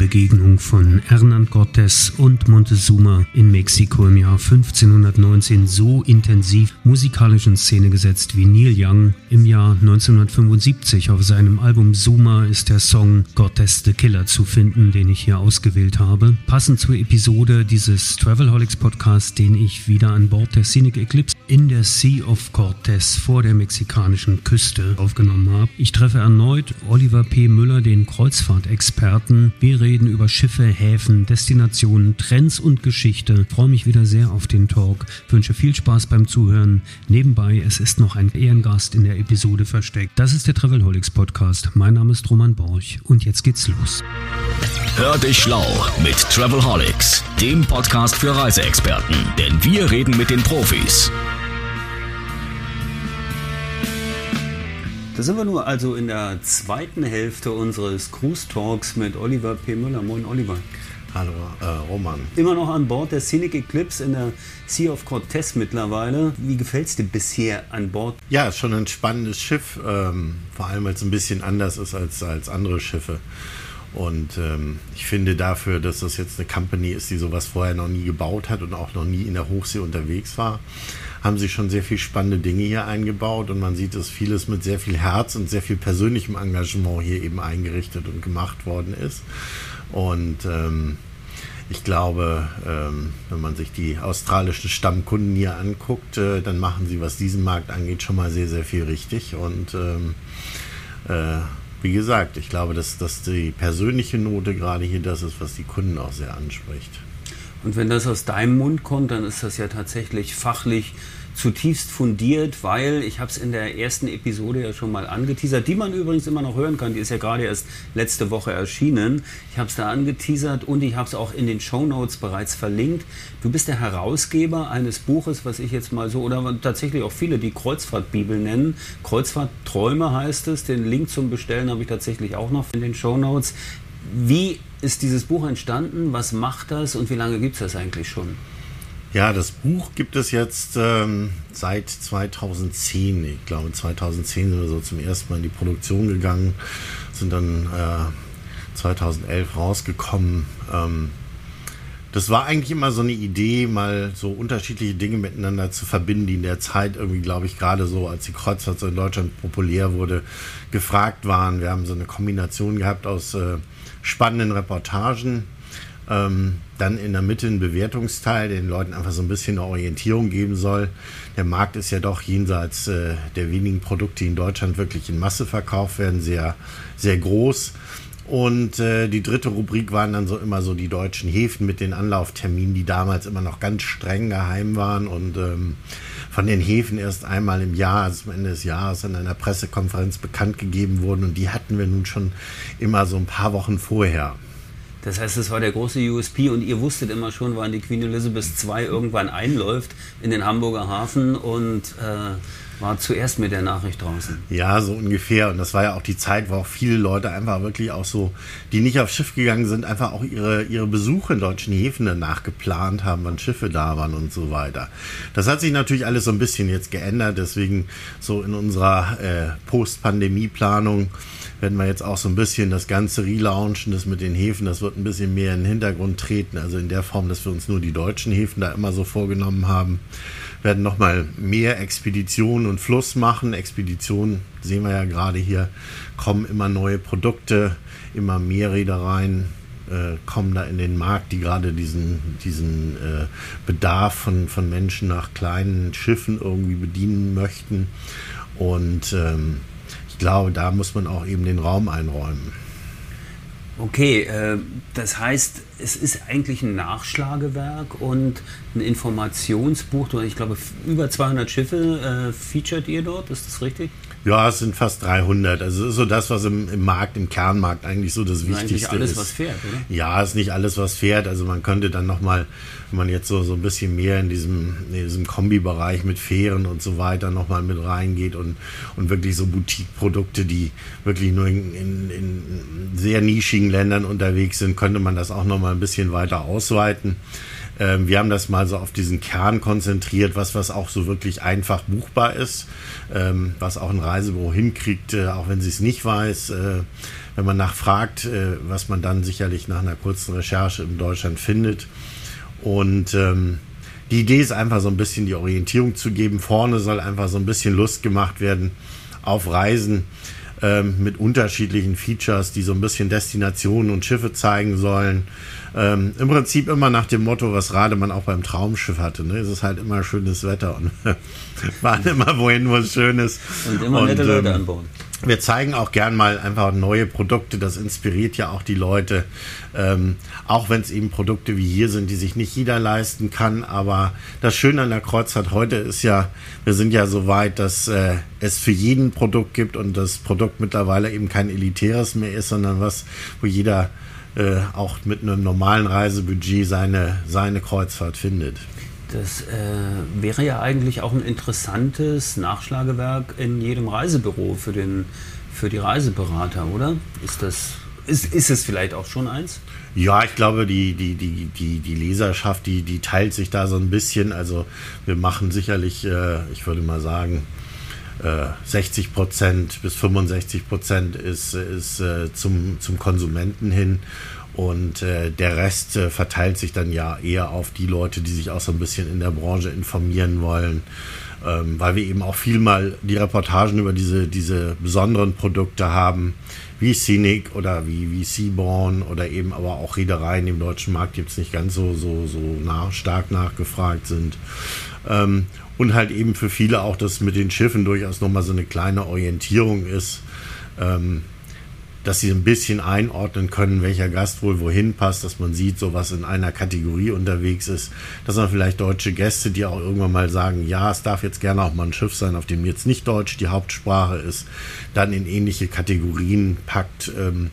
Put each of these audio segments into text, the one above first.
Begegnung von Hernán Cortés und Montezuma in Mexiko im Jahr 1519 so intensiv musikalisch in Szene gesetzt wie Neil Young im Jahr 1975 auf seinem Album Zuma ist der Song Cortés the Killer zu finden, den ich hier ausgewählt habe. Passend zur Episode dieses Travelholics Podcast, den ich wieder an Bord der Scenic Eclipse in der Sea of Cortés vor der mexikanischen Küste aufgenommen habe. Ich treffe erneut Oliver P. Müller, den Kreuzfahrtexperten. Wir reden über Schiffe, Häfen, Destinationen, Trends und Geschichte. Ich freue mich wieder sehr auf den Talk. Ich wünsche viel Spaß beim Zuhören. Nebenbei, es ist noch ein Ehrengast in der Episode versteckt. Das ist der Travelholics Podcast. Mein Name ist Roman Borch und jetzt geht's los. Hör dich schlau mit Travelholics, dem Podcast für Reiseexperten, denn wir reden mit den Profis. Da sind wir nur also in der zweiten Hälfte unseres Cruise Talks mit Oliver P. Müller. Moin, Oliver. Hallo, äh, Roman. Immer noch an Bord der Scenic Eclipse in der Sea of Cortez mittlerweile. Wie gefällt es dir bisher an Bord? Ja, ist schon ein spannendes Schiff, ähm, vor allem weil es ein bisschen anders ist als, als andere Schiffe. Und ähm, ich finde dafür, dass das jetzt eine Company ist, die sowas vorher noch nie gebaut hat und auch noch nie in der Hochsee unterwegs war, haben sie schon sehr viel spannende Dinge hier eingebaut und man sieht, dass vieles mit sehr viel Herz und sehr viel persönlichem Engagement hier eben eingerichtet und gemacht worden ist. Und ähm, ich glaube, ähm, wenn man sich die australischen Stammkunden hier anguckt, äh, dann machen sie, was diesen Markt angeht, schon mal sehr, sehr viel richtig. Und ähm, äh, wie gesagt, ich glaube, dass, dass die persönliche Note gerade hier das ist, was die Kunden auch sehr anspricht. Und wenn das aus deinem Mund kommt, dann ist das ja tatsächlich fachlich zutiefst fundiert, weil ich habe es in der ersten Episode ja schon mal angeteasert, die man übrigens immer noch hören kann, die ist ja gerade erst letzte Woche erschienen. Ich habe es da angeteasert und ich habe es auch in den Show Notes bereits verlinkt. Du bist der Herausgeber eines Buches, was ich jetzt mal so, oder tatsächlich auch viele, die Kreuzfahrtbibel nennen. Kreuzfahrtträume heißt es. Den Link zum Bestellen habe ich tatsächlich auch noch in den Show Notes. Wie ist dieses Buch entstanden? Was macht das und wie lange gibt es das eigentlich schon? Ja, das Buch gibt es jetzt ähm, seit 2010. Ich glaube, 2010 sind wir so zum ersten Mal in die Produktion gegangen, sind dann äh, 2011 rausgekommen. Ähm, das war eigentlich immer so eine Idee, mal so unterschiedliche Dinge miteinander zu verbinden, die in der Zeit irgendwie, glaube ich, gerade so, als die Kreuzfahrt so in Deutschland populär wurde, gefragt waren. Wir haben so eine Kombination gehabt aus äh, spannenden Reportagen, ähm, dann in der Mitte ein Bewertungsteil, den Leuten einfach so ein bisschen eine Orientierung geben soll. Der Markt ist ja doch jenseits äh, der wenigen Produkte, die in Deutschland wirklich in Masse verkauft werden, sehr, sehr groß. Und äh, die dritte Rubrik waren dann so immer so die deutschen Häfen mit den Anlaufterminen, die damals immer noch ganz streng geheim waren und ähm, von den Häfen erst einmal im Jahr, also am Ende des Jahres, in einer Pressekonferenz bekannt gegeben wurden. Und die hatten wir nun schon immer so ein paar Wochen vorher. Das heißt, es war der große USP und ihr wusstet immer schon, wann die Queen Elizabeth II irgendwann einläuft in den Hamburger Hafen und äh, war zuerst mit der Nachricht draußen. Ja, so ungefähr. Und das war ja auch die Zeit, wo auch viele Leute einfach wirklich auch so, die nicht aufs Schiff gegangen sind, einfach auch ihre, ihre Besuche in deutschen Häfen danach geplant haben, wann Schiffe da waren und so weiter. Das hat sich natürlich alles so ein bisschen jetzt geändert. Deswegen so in unserer äh, Post-Pandemie-Planung werden wir jetzt auch so ein bisschen das ganze relaunchen, das mit den Häfen, das wird ein bisschen mehr in den Hintergrund treten. Also in der Form, dass wir uns nur die deutschen Häfen da immer so vorgenommen haben werden nochmal mehr Expeditionen und Fluss machen. Expeditionen sehen wir ja gerade hier, kommen immer neue Produkte, immer mehr Reedereien äh, kommen da in den Markt, die gerade diesen, diesen äh, Bedarf von, von Menschen nach kleinen Schiffen irgendwie bedienen möchten. Und ähm, glaube, da muss man auch eben den Raum einräumen. Okay, äh, das heißt, es ist eigentlich ein Nachschlagewerk und ein Informationsbuch. Ich glaube, über 200 Schiffe äh, featured ihr dort, ist das richtig? Ja, es sind fast 300. Also ist so das, was im, im Markt, im Kernmarkt eigentlich so das, das Wichtigste ist. Nicht alles, ist. was fährt, oder? Ja, ist nicht alles, was fährt. Also man könnte dann nochmal, wenn man jetzt so, so ein bisschen mehr in diesem, in diesem Kombi-Bereich mit Fähren und so weiter nochmal mit reingeht und, und wirklich so Boutique-Produkte, die wirklich nur in, in, in sehr nischigen Ländern unterwegs sind, könnte man das auch nochmal ein bisschen weiter ausweiten. Ähm, wir haben das mal so auf diesen Kern konzentriert, was, was auch so wirklich einfach buchbar ist, ähm, was auch ein Reisebüro hinkriegt, äh, auch wenn sie es nicht weiß. Äh, wenn man nachfragt, äh, was man dann sicherlich nach einer kurzen Recherche in Deutschland findet. Und ähm, die Idee ist einfach so ein bisschen die Orientierung zu geben. Vorne soll einfach so ein bisschen Lust gemacht werden auf Reisen ähm, mit unterschiedlichen Features, die so ein bisschen Destinationen und Schiffe zeigen sollen. Ähm, Im Prinzip immer nach dem Motto, was Rademann auch beim Traumschiff hatte. Ne? Es ist halt immer schönes Wetter und fahren immer wohin, wo es schön ist. Und immer nette und, Leute ähm, anbauen wir zeigen auch gern mal einfach neue Produkte. Das inspiriert ja auch die Leute. Ähm, auch wenn es eben Produkte wie hier sind, die sich nicht jeder leisten kann. Aber das Schöne an der Kreuzfahrt heute ist ja, wir sind ja so weit, dass äh, es für jeden Produkt gibt und das Produkt mittlerweile eben kein elitäres mehr ist, sondern was, wo jeder äh, auch mit einem normalen Reisebudget seine, seine Kreuzfahrt findet. Das äh, wäre ja eigentlich auch ein interessantes Nachschlagewerk in jedem Reisebüro für, den, für die Reiseberater, oder? Ist das ist, ist es vielleicht auch schon eins? Ja, ich glaube, die, die, die, die, die Leserschaft, die, die teilt sich da so ein bisschen. Also wir machen sicherlich, äh, ich würde mal sagen, 60 äh, Prozent bis 65 Prozent ist, ist äh, zum, zum Konsumenten hin und äh, der Rest äh, verteilt sich dann ja eher auf die Leute, die sich auch so ein bisschen in der Branche informieren wollen, ähm, weil wir eben auch viel mal die Reportagen über diese, diese besonderen Produkte haben, wie Scenic oder wie, wie Seaborn oder eben aber auch Reedereien im deutschen Markt, die jetzt nicht ganz so, so, so nach, stark nachgefragt sind. Ähm, und halt eben für viele auch, dass mit den Schiffen durchaus nochmal so eine kleine Orientierung ist. Ähm, dass sie ein bisschen einordnen können, welcher Gast wohl wohin passt, dass man sieht, so was in einer Kategorie unterwegs ist, dass man vielleicht deutsche Gäste, die auch irgendwann mal sagen, ja, es darf jetzt gerne auch mal ein Schiff sein, auf dem jetzt nicht Deutsch die Hauptsprache ist, dann in ähnliche Kategorien packt, ähm,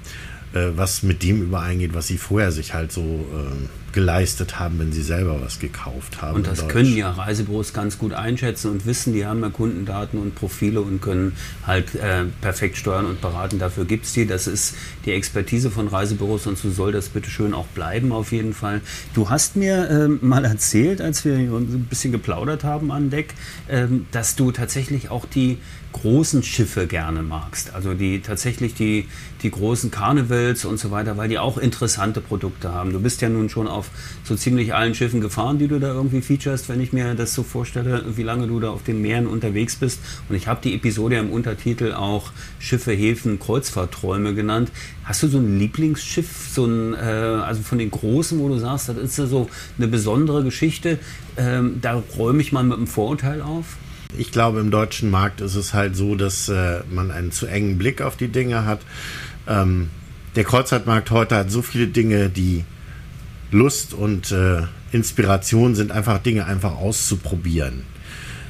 äh, was mit dem übereingeht, was sie vorher sich halt so äh, geleistet haben, wenn sie selber was gekauft haben. Und das können ja Reisebüros ganz gut einschätzen und wissen, die haben ja Kundendaten und Profile und können halt äh, perfekt steuern und beraten. Dafür gibt es die. Das ist die Expertise von Reisebüros und so soll das bitte schön auch bleiben auf jeden Fall. Du hast mir äh, mal erzählt, als wir ein bisschen geplaudert haben an Deck, äh, dass du tatsächlich auch die großen Schiffe gerne magst. Also die tatsächlich die, die großen Carnivals und so weiter, weil die auch interessante Produkte haben. Du bist ja nun schon auf so ziemlich allen Schiffen gefahren, die du da irgendwie featurest, wenn ich mir das so vorstelle, wie lange du da auf den Meeren unterwegs bist. Und ich habe die Episode im Untertitel auch Schiffe, Häfen, Kreuzfahrtträume genannt. Hast du so ein Lieblingsschiff, so ein, äh, also von den großen, wo du sagst, das ist ja so eine besondere Geschichte, ähm, da räume ich mal mit einem Vorurteil auf? Ich glaube, im deutschen Markt ist es halt so, dass äh, man einen zu engen Blick auf die Dinge hat. Ähm, der Kreuzfahrtmarkt heute hat so viele Dinge, die Lust und äh, Inspiration sind, einfach Dinge einfach auszuprobieren.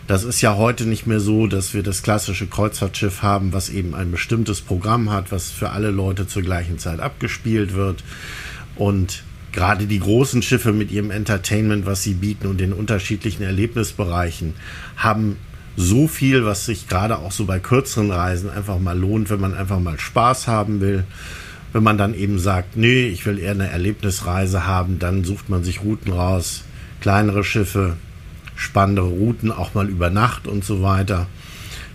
Das ist ja heute nicht mehr so, dass wir das klassische Kreuzfahrtschiff haben, was eben ein bestimmtes Programm hat, was für alle Leute zur gleichen Zeit abgespielt wird. Und gerade die großen Schiffe mit ihrem Entertainment, was sie bieten und den unterschiedlichen Erlebnisbereichen, haben so viel, was sich gerade auch so bei kürzeren Reisen einfach mal lohnt, wenn man einfach mal Spaß haben will. Wenn man dann eben sagt, nee, ich will eher eine Erlebnisreise haben, dann sucht man sich Routen raus, kleinere Schiffe, spannendere Routen, auch mal über Nacht und so weiter.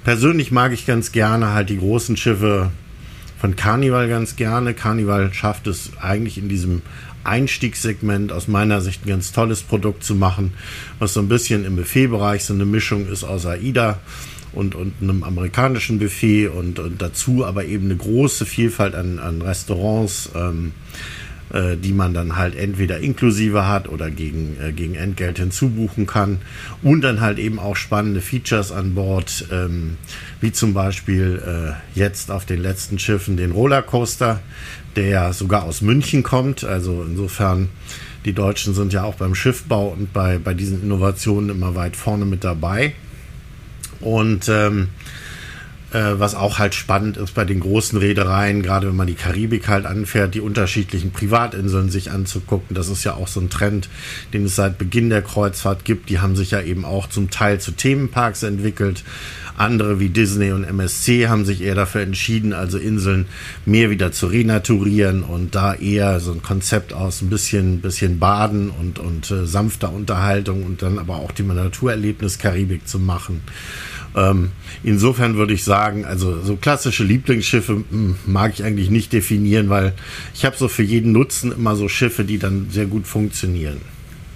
Persönlich mag ich ganz gerne halt die großen Schiffe von Carnival ganz gerne. Carnival schafft es eigentlich in diesem Einstiegssegment aus meiner Sicht ein ganz tolles Produkt zu machen, was so ein bisschen im Buffetbereich so eine Mischung ist aus AIDA und, und einem amerikanischen Buffet und, und dazu aber eben eine große Vielfalt an, an Restaurants, ähm, äh, die man dann halt entweder inklusive hat oder gegen, äh, gegen Entgelt hinzubuchen kann. Und dann halt eben auch spannende Features an Bord, ähm, wie zum Beispiel äh, jetzt auf den letzten Schiffen den Rollercoaster, der sogar aus München kommt. Also insofern, die Deutschen sind ja auch beim Schiffbau und bei, bei diesen Innovationen immer weit vorne mit dabei. Und ähm, äh, was auch halt spannend ist bei den großen Reedereien, gerade wenn man die Karibik halt anfährt, die unterschiedlichen Privatinseln sich anzugucken. Das ist ja auch so ein Trend, den es seit Beginn der Kreuzfahrt gibt. Die haben sich ja eben auch zum Teil zu Themenparks entwickelt, Andere wie Disney und MSC haben sich eher dafür entschieden, also Inseln mehr wieder zu renaturieren und da eher so ein Konzept aus ein bisschen, bisschen Baden und, und äh, sanfter Unterhaltung und dann aber auch die Naturerlebnis Karibik zu machen. Ähm, insofern würde ich sagen, also so klassische Lieblingsschiffe hm, mag ich eigentlich nicht definieren, weil ich habe so für jeden Nutzen immer so Schiffe, die dann sehr gut funktionieren.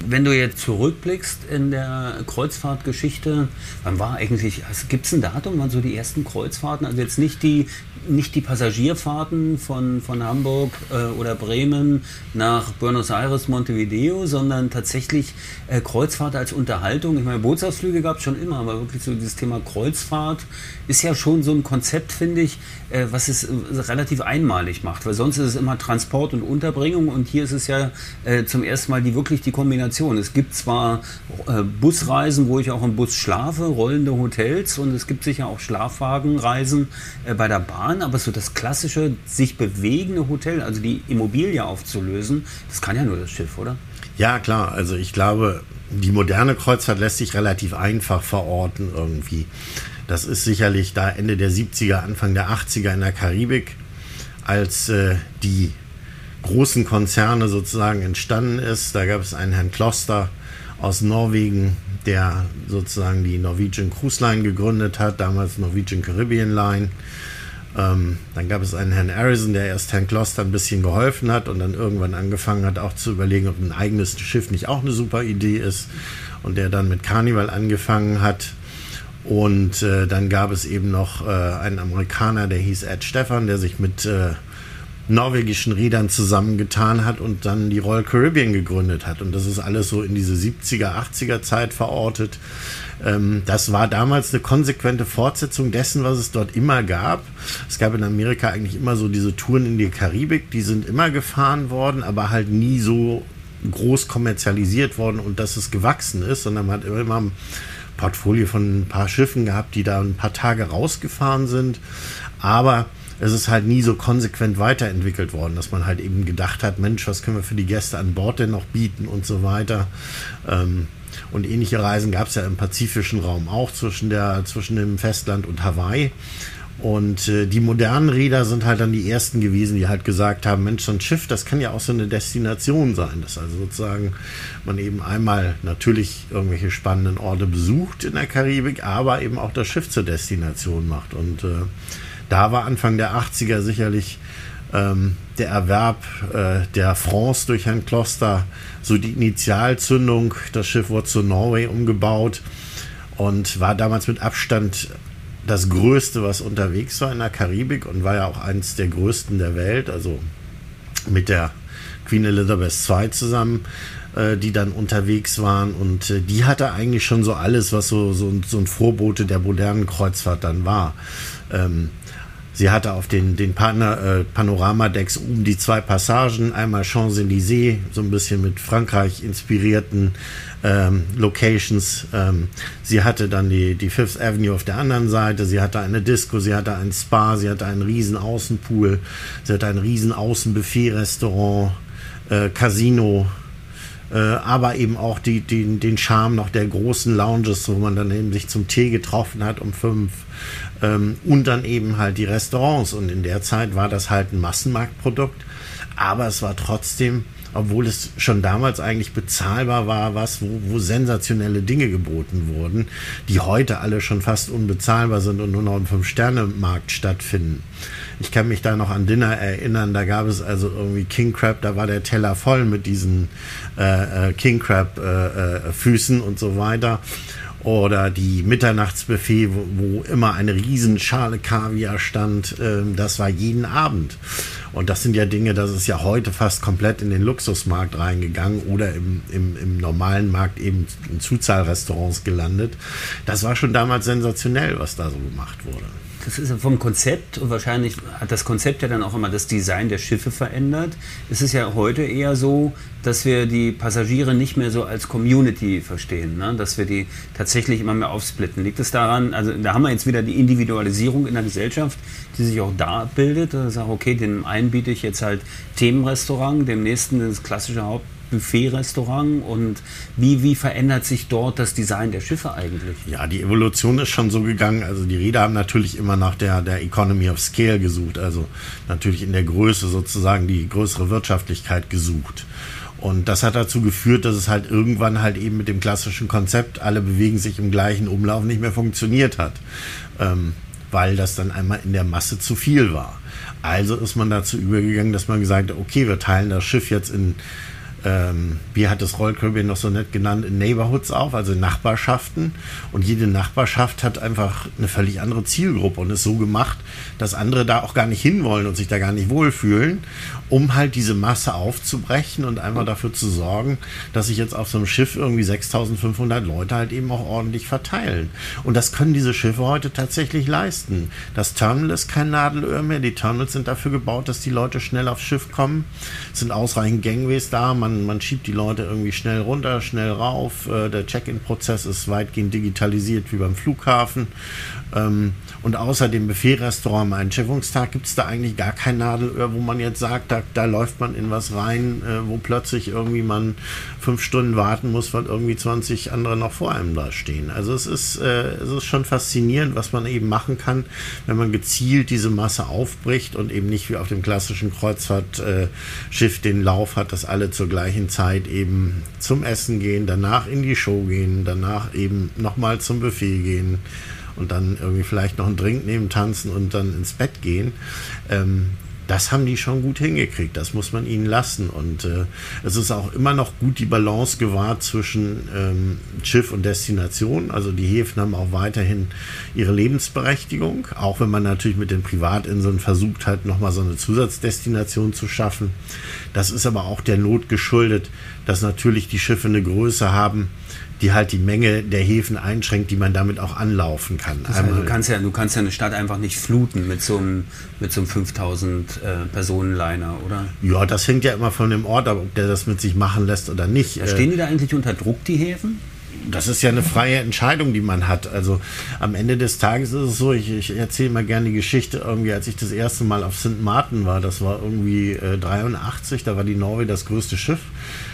Wenn du jetzt zurückblickst in der Kreuzfahrtgeschichte, wann war eigentlich, also gibt es ein Datum, wann so die ersten Kreuzfahrten, also jetzt nicht die, nicht die Passagierfahrten von, von Hamburg äh, oder Bremen nach Buenos Aires, Montevideo, sondern tatsächlich äh, Kreuzfahrt als Unterhaltung. Ich meine, Bootsausflüge gab es schon immer, aber wirklich so dieses Thema Kreuzfahrt ist ja schon so ein Konzept, finde ich, äh, was es äh, relativ einmalig macht, weil sonst ist es immer Transport und Unterbringung und hier ist es ja äh, zum ersten Mal die wirklich die Kombination. Es gibt zwar äh, Busreisen, wo ich auch im Bus schlafe, rollende Hotels und es gibt sicher auch Schlafwagenreisen äh, bei der Bahn, aber so das klassische sich bewegende Hotel, also die Immobilie aufzulösen, das kann ja nur das Schiff, oder? Ja, klar. Also ich glaube, die moderne Kreuzfahrt lässt sich relativ einfach verorten irgendwie. Das ist sicherlich da Ende der 70er, Anfang der 80er in der Karibik, als äh, die großen Konzerne sozusagen entstanden ist. Da gab es einen Herrn Kloster aus Norwegen, der sozusagen die Norwegian Cruise Line gegründet hat, damals Norwegian Caribbean Line. Ähm, dann gab es einen Herrn Harrison, der erst Herrn Kloster ein bisschen geholfen hat und dann irgendwann angefangen hat, auch zu überlegen, ob ein eigenes Schiff nicht auch eine super Idee ist. Und der dann mit Carnival angefangen hat. Und äh, dann gab es eben noch äh, einen Amerikaner, der hieß Ed Stefan, der sich mit äh, norwegischen Rädern zusammengetan hat und dann die Royal Caribbean gegründet hat. Und das ist alles so in diese 70er, 80er Zeit verortet. Ähm, das war damals eine konsequente Fortsetzung dessen, was es dort immer gab. Es gab in Amerika eigentlich immer so diese Touren in die Karibik, die sind immer gefahren worden, aber halt nie so groß kommerzialisiert worden und dass es gewachsen ist, sondern man hat immer ein Portfolio von ein paar Schiffen gehabt, die da ein paar Tage rausgefahren sind. Aber es ist halt nie so konsequent weiterentwickelt worden, dass man halt eben gedacht hat, Mensch, was können wir für die Gäste an Bord denn noch bieten und so weiter. Ähm, und ähnliche Reisen gab es ja im pazifischen Raum auch zwischen, der, zwischen dem Festland und Hawaii. Und äh, die modernen Räder sind halt dann die ersten gewesen, die halt gesagt haben, Mensch, so ein Schiff, das kann ja auch so eine Destination sein. Dass also sozusagen man eben einmal natürlich irgendwelche spannenden Orte besucht in der Karibik, aber eben auch das Schiff zur Destination macht. Und äh, da war Anfang der 80er sicherlich ähm, der Erwerb äh, der France durch Herrn Kloster so die Initialzündung. Das Schiff wurde zu Norway umgebaut und war damals mit Abstand das größte, was unterwegs war in der Karibik und war ja auch eines der größten der Welt, also mit der Queen Elizabeth II zusammen, äh, die dann unterwegs waren. Und äh, die hatte eigentlich schon so alles, was so, so, so ein Vorbote der modernen Kreuzfahrt dann war. Ähm, Sie hatte auf den, den Partner, äh, Panoramadecks oben die zwei Passagen, einmal Champs-Élysées, so ein bisschen mit Frankreich inspirierten ähm, Locations. Ähm, sie hatte dann die, die Fifth Avenue auf der anderen Seite, sie hatte eine Disco, sie hatte ein Spa, sie hatte einen riesen Außenpool, sie hatte ein riesen Außenbuffet-Restaurant, äh, Casino, äh, aber eben auch die, die, den Charme noch der großen Lounges, wo man dann eben sich zum Tee getroffen hat um fünf ähm, und dann eben halt die Restaurants. Und in der Zeit war das halt ein Massenmarktprodukt, aber es war trotzdem obwohl es schon damals eigentlich bezahlbar war, was, wo, wo sensationelle Dinge geboten wurden, die heute alle schon fast unbezahlbar sind und nur noch im Fünf-Sterne-Markt stattfinden. Ich kann mich da noch an Dinner erinnern, da gab es also irgendwie King Crab, da war der Teller voll mit diesen äh, äh King Crab äh, äh, Füßen und so weiter oder die Mitternachtsbuffet, wo, wo immer eine Riesenschale Kaviar stand, ähm, das war jeden Abend. Und das sind ja Dinge, das ist ja heute fast komplett in den Luxusmarkt reingegangen oder im, im, im normalen Markt eben in Zuzahlrestaurants gelandet. Das war schon damals sensationell, was da so gemacht wurde. Das ist vom Konzept und wahrscheinlich hat das Konzept ja dann auch immer das Design der Schiffe verändert. Es ist ja heute eher so, dass wir die Passagiere nicht mehr so als Community verstehen, ne? dass wir die tatsächlich immer mehr aufsplitten. Liegt es daran, also da haben wir jetzt wieder die Individualisierung in der Gesellschaft, die sich auch da bildet. Da sage okay, dem einen biete ich jetzt halt Themenrestaurant, dem nächsten das klassische Haupt Buffet-Restaurant und wie, wie verändert sich dort das Design der Schiffe eigentlich? Ja, die Evolution ist schon so gegangen. Also die Räder haben natürlich immer nach der, der Economy of Scale gesucht, also natürlich in der Größe sozusagen die größere Wirtschaftlichkeit gesucht. Und das hat dazu geführt, dass es halt irgendwann halt eben mit dem klassischen Konzept, alle bewegen sich im gleichen Umlauf, nicht mehr funktioniert hat. Ähm, weil das dann einmal in der Masse zu viel war. Also ist man dazu übergegangen, dass man gesagt hat, okay, wir teilen das Schiff jetzt in ähm, wie hat es Royal Caribbean noch so nett genannt, in Neighborhoods auf, also in Nachbarschaften. Und jede Nachbarschaft hat einfach eine völlig andere Zielgruppe und ist so gemacht, dass andere da auch gar nicht hinwollen und sich da gar nicht wohlfühlen, um halt diese Masse aufzubrechen und einmal dafür zu sorgen, dass sich jetzt auf so einem Schiff irgendwie 6500 Leute halt eben auch ordentlich verteilen. Und das können diese Schiffe heute tatsächlich leisten. Das Terminal ist kein Nadelöhr mehr. Die Terminals sind dafür gebaut, dass die Leute schnell aufs Schiff kommen. Es sind ausreichend Gangways da. Man man, schiebt die Leute irgendwie schnell runter, schnell rauf. Äh, der Check-in-Prozess ist weitgehend digitalisiert wie beim Flughafen. Ähm, und außer dem Buffet-Restaurant am Einschiffungstag gibt es da eigentlich gar kein Nadelöhr, wo man jetzt sagt, da, da läuft man in was rein, äh, wo plötzlich irgendwie man fünf Stunden warten muss, weil irgendwie 20 andere noch vor einem da stehen. Also es ist, äh, es ist schon faszinierend, was man eben machen kann, wenn man gezielt diese Masse aufbricht und eben nicht wie auf dem klassischen Kreuzfahrtschiff den Lauf hat, dass alle zur gleichen Zeit eben zum Essen gehen, danach in die Show gehen, danach eben nochmal zum Buffet gehen und dann irgendwie vielleicht noch einen Drink nehmen, tanzen und dann ins Bett gehen. Ähm, das haben die schon gut hingekriegt. Das muss man ihnen lassen. Und äh, es ist auch immer noch gut die Balance gewahrt zwischen ähm, Schiff und Destination. Also die Häfen haben auch weiterhin ihre Lebensberechtigung, auch wenn man natürlich mit den Privatinseln versucht hat, nochmal so eine Zusatzdestination zu schaffen. Das ist aber auch der Not geschuldet, dass natürlich die Schiffe eine Größe haben, die halt die Menge der Häfen einschränkt, die man damit auch anlaufen kann. Das heißt, du, kannst ja, du kannst ja eine Stadt einfach nicht fluten mit so einem, mit so einem 5000 äh, Personenliner, oder? Ja, das hängt ja immer von dem Ort ab, ob der das mit sich machen lässt oder nicht. Ja, stehen die da eigentlich unter Druck, die Häfen? Das ist ja eine freie Entscheidung, die man hat. Also am Ende des Tages ist es so, ich, ich erzähle mal gerne die Geschichte, irgendwie als ich das erste Mal auf St. Martin war, das war irgendwie äh, 83, da war die Norway das größte Schiff.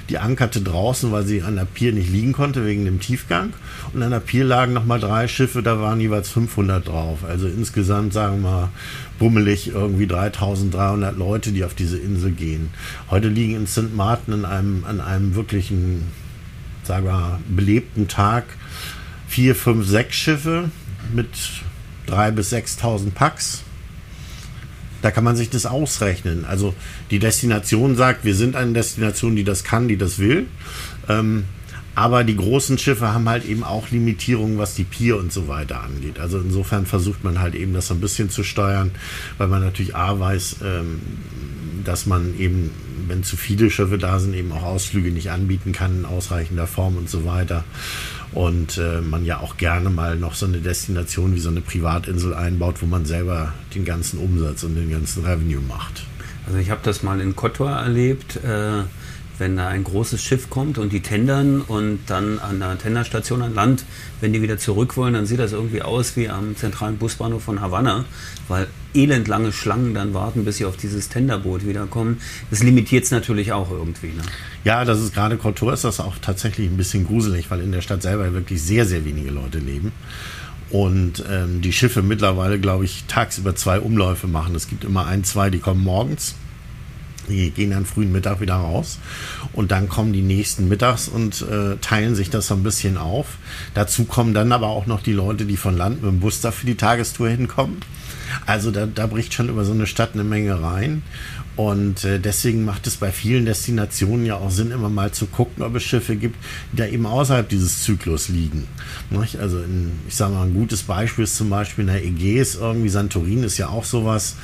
Die ankerte draußen, weil sie an der Pier nicht liegen konnte wegen dem Tiefgang. Und an der Pier lagen nochmal drei Schiffe, da waren jeweils 500 drauf. Also insgesamt, sagen wir mal, bummelig irgendwie 3300 Leute, die auf diese Insel gehen. Heute liegen in St. Martin in einem, an einem wirklichen sagen wir, belebten Tag vier, fünf, sechs Schiffe mit drei bis 6.000 Packs. Da kann man sich das ausrechnen. Also die Destination sagt, wir sind eine Destination, die das kann, die das will. Ähm, aber die großen Schiffe haben halt eben auch Limitierungen, was die Pier und so weiter angeht. Also insofern versucht man halt eben das so ein bisschen zu steuern, weil man natürlich A weiß, ähm, dass man eben wenn zu viele Schiffe da sind, eben auch Ausflüge nicht anbieten kann in ausreichender Form und so weiter. Und äh, man ja auch gerne mal noch so eine Destination wie so eine Privatinsel einbaut, wo man selber den ganzen Umsatz und den ganzen Revenue macht. Also ich habe das mal in Kotor erlebt. Äh wenn da ein großes Schiff kommt und die tendern und dann an der Tenderstation an Land, wenn die wieder zurück wollen, dann sieht das irgendwie aus wie am zentralen Busbahnhof von Havanna, weil elendlange Schlangen dann warten, bis sie auf dieses Tenderboot wiederkommen. Das limitiert es natürlich auch irgendwie. Ne? Ja, das ist gerade Kotor ist das auch tatsächlich ein bisschen gruselig, weil in der Stadt selber wirklich sehr, sehr wenige Leute leben. Und ähm, die Schiffe mittlerweile, glaube ich, tagsüber zwei Umläufe machen. Es gibt immer ein, zwei, die kommen morgens die gehen dann frühen Mittag wieder raus und dann kommen die nächsten mittags und äh, teilen sich das so ein bisschen auf. Dazu kommen dann aber auch noch die Leute, die von Land mit dem Bus da für die Tagestour hinkommen. Also da, da bricht schon über so eine Stadt eine Menge rein. Und äh, deswegen macht es bei vielen Destinationen ja auch Sinn, immer mal zu gucken, ob es Schiffe gibt, die da eben außerhalb dieses Zyklus liegen. Nicht? Also in, ich sage mal, ein gutes Beispiel ist zum Beispiel in der Ägäis, irgendwie Santorin ist ja auch sowas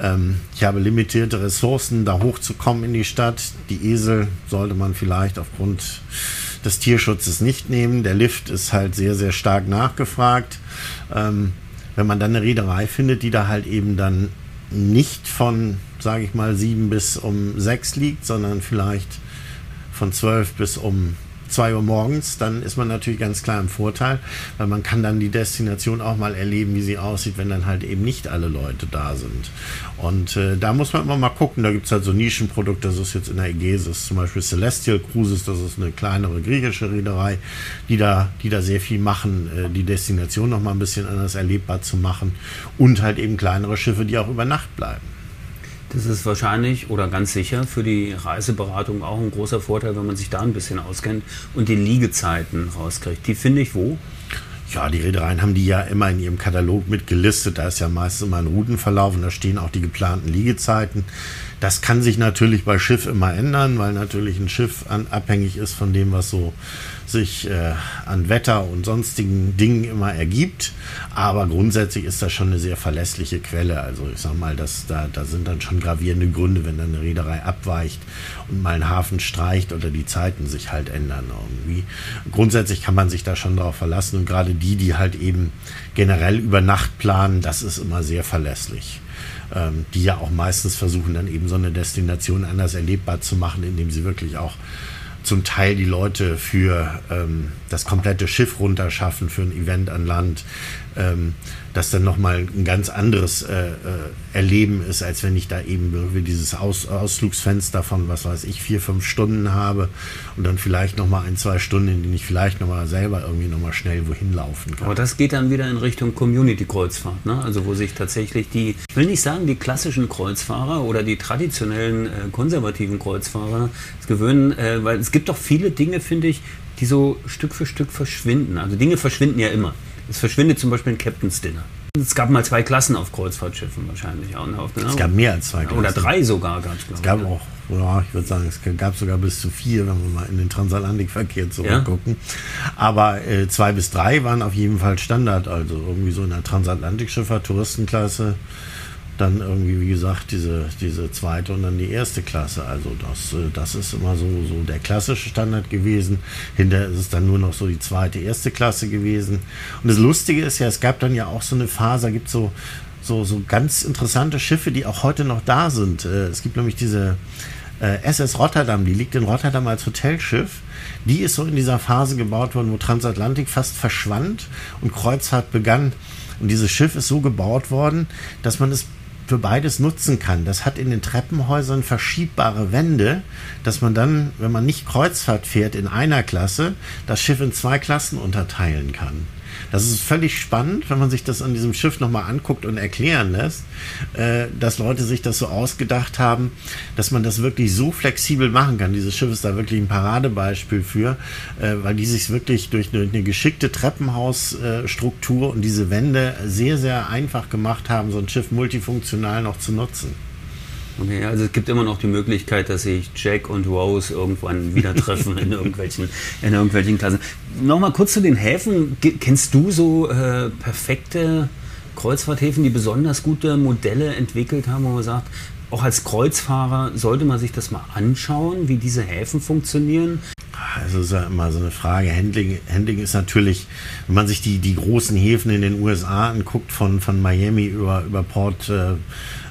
ähm, ich habe limitierte Ressourcen, da hochzukommen in die Stadt. Die Esel sollte man vielleicht aufgrund des Tierschutzes nicht nehmen. Der Lift ist halt sehr, sehr stark nachgefragt. Ähm, wenn man dann eine Reederei findet, die da halt eben dann nicht von, sage ich mal, sieben bis um sechs liegt, sondern vielleicht von zwölf bis um 2 Uhr morgens, dann ist man natürlich ganz klar im Vorteil, weil man kann dann die Destination auch mal erleben, wie sie aussieht, wenn dann halt eben nicht alle Leute da sind. Und äh, da muss man immer mal gucken, da gibt es halt so Nischenprodukte, das ist jetzt in der Ägäis, zum Beispiel Celestial Cruises, das ist eine kleinere griechische Reederei, die da, die da sehr viel machen, äh, die Destination noch mal ein bisschen anders erlebbar zu machen und halt eben kleinere Schiffe, die auch über Nacht bleiben. Das ist wahrscheinlich oder ganz sicher für die Reiseberatung auch ein großer Vorteil, wenn man sich da ein bisschen auskennt und die Liegezeiten rauskriegt. Die finde ich wo? Ja, die Reedereien haben die ja immer in ihrem Katalog mitgelistet. Da ist ja meistens immer ein Routenverlauf und da stehen auch die geplanten Liegezeiten. Das kann sich natürlich bei Schiff immer ändern, weil natürlich ein Schiff an, abhängig ist von dem, was so sich äh, an Wetter und sonstigen Dingen immer ergibt. Aber grundsätzlich ist das schon eine sehr verlässliche Quelle. Also ich sag mal, dass da, da sind dann schon gravierende Gründe, wenn dann eine Reederei abweicht und mal ein Hafen streicht oder die Zeiten sich halt ändern irgendwie. Grundsätzlich kann man sich da schon darauf verlassen und gerade die, die halt eben generell über Nacht planen, das ist immer sehr verlässlich ähm, die ja auch meistens versuchen, dann eben so eine Destination anders erlebbar zu machen, indem sie wirklich auch zum Teil die Leute für ähm, das komplette Schiff runterschaffen, für ein Event an Land, ähm, das dann nochmal ein ganz anderes äh, äh, Erleben ist, als wenn ich da eben irgendwie dieses Aus Ausflugsfenster von, was weiß ich, vier, fünf Stunden habe und dann vielleicht nochmal ein, zwei Stunden, in denen ich vielleicht nochmal selber irgendwie nochmal schnell wohin laufen kann. Aber das geht dann wieder in Richtung Community-Kreuzfahrt, ne? also wo sich tatsächlich die, ich will nicht sagen die klassischen Kreuzfahrer oder die traditionellen äh, konservativen Kreuzfahrer gewöhnen, äh, weil es gibt doch viele Dinge, finde ich, die so Stück für Stück verschwinden. Also Dinge verschwinden ja immer. Es verschwindet zum Beispiel ein Captain's Dinner. Es gab mal zwei Klassen auf Kreuzfahrtschiffen wahrscheinlich auch. Ne? Es gab mehr als zwei Klassen. Oder drei sogar gab es, Es gab auch, ja, ich würde sagen, es gab sogar bis zu vier, wenn wir mal in den Transatlantikverkehr zurückgucken. Ja? Aber äh, zwei bis drei waren auf jeden Fall Standard. Also irgendwie so in der Transatlantikschifffahrt, Touristenklasse dann irgendwie, wie gesagt, diese, diese zweite und dann die erste Klasse. Also das, äh, das ist immer so, so der klassische Standard gewesen. Hinterher ist es dann nur noch so die zweite, erste Klasse gewesen. Und das Lustige ist ja, es gab dann ja auch so eine Phase, da gibt es so, so, so ganz interessante Schiffe, die auch heute noch da sind. Äh, es gibt nämlich diese SS äh, Rotterdam, die liegt in Rotterdam als Hotelschiff. Die ist so in dieser Phase gebaut worden, wo Transatlantik fast verschwand und Kreuzfahrt begann. Und dieses Schiff ist so gebaut worden, dass man es für beides nutzen kann. Das hat in den Treppenhäusern verschiebbare Wände, dass man dann, wenn man nicht Kreuzfahrt fährt in einer Klasse, das Schiff in zwei Klassen unterteilen kann. Das ist völlig spannend, wenn man sich das an diesem Schiff nochmal anguckt und erklären lässt, äh, dass Leute sich das so ausgedacht haben, dass man das wirklich so flexibel machen kann. Dieses Schiff ist da wirklich ein Paradebeispiel für, äh, weil die sich wirklich durch eine, eine geschickte Treppenhausstruktur und diese Wände sehr, sehr einfach gemacht haben, so ein Schiff multifunktional noch zu nutzen. Okay, also es gibt immer noch die Möglichkeit, dass sich Jack und Rose irgendwann wieder treffen in irgendwelchen, in irgendwelchen Klassen. Nochmal kurz zu den Häfen. Kennst du so äh, perfekte Kreuzfahrthäfen, die besonders gute Modelle entwickelt haben, wo man sagt, auch als Kreuzfahrer sollte man sich das mal anschauen, wie diese Häfen funktionieren. Also ist ja immer so eine Frage. Handling, Handling ist natürlich, wenn man sich die, die großen Häfen in den USA anguckt, von, von Miami über, über Port äh,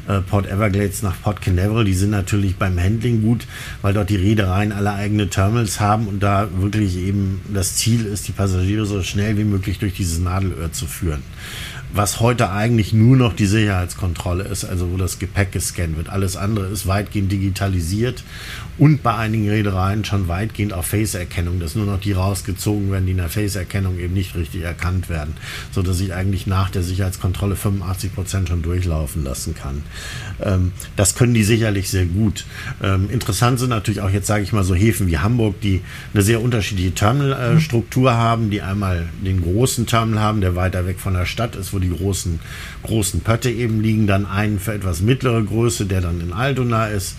äh, Port Everglades nach Port Canaveral. Die sind natürlich beim Handling gut, weil dort die Reedereien alle eigene Terminals haben und da wirklich eben das Ziel ist, die Passagiere so schnell wie möglich durch dieses Nadelöhr zu führen was heute eigentlich nur noch die Sicherheitskontrolle ist, also wo das Gepäck gescannt wird. Alles andere ist weitgehend digitalisiert und bei einigen Reedereien schon weitgehend auf Face-Erkennung, dass nur noch die rausgezogen werden, die in der Face-Erkennung eben nicht richtig erkannt werden, so dass ich eigentlich nach der Sicherheitskontrolle 85 Prozent schon durchlaufen lassen kann. Ähm, das können die sicherlich sehr gut. Ähm, interessant sind natürlich auch jetzt, sage ich mal, so Häfen wie Hamburg, die eine sehr unterschiedliche Terminalstruktur haben, die einmal den großen Terminal haben, der weiter weg von der Stadt ist, wo die großen, großen Pötte eben liegen, dann einen für etwas mittlere Größe, der dann in Altona ist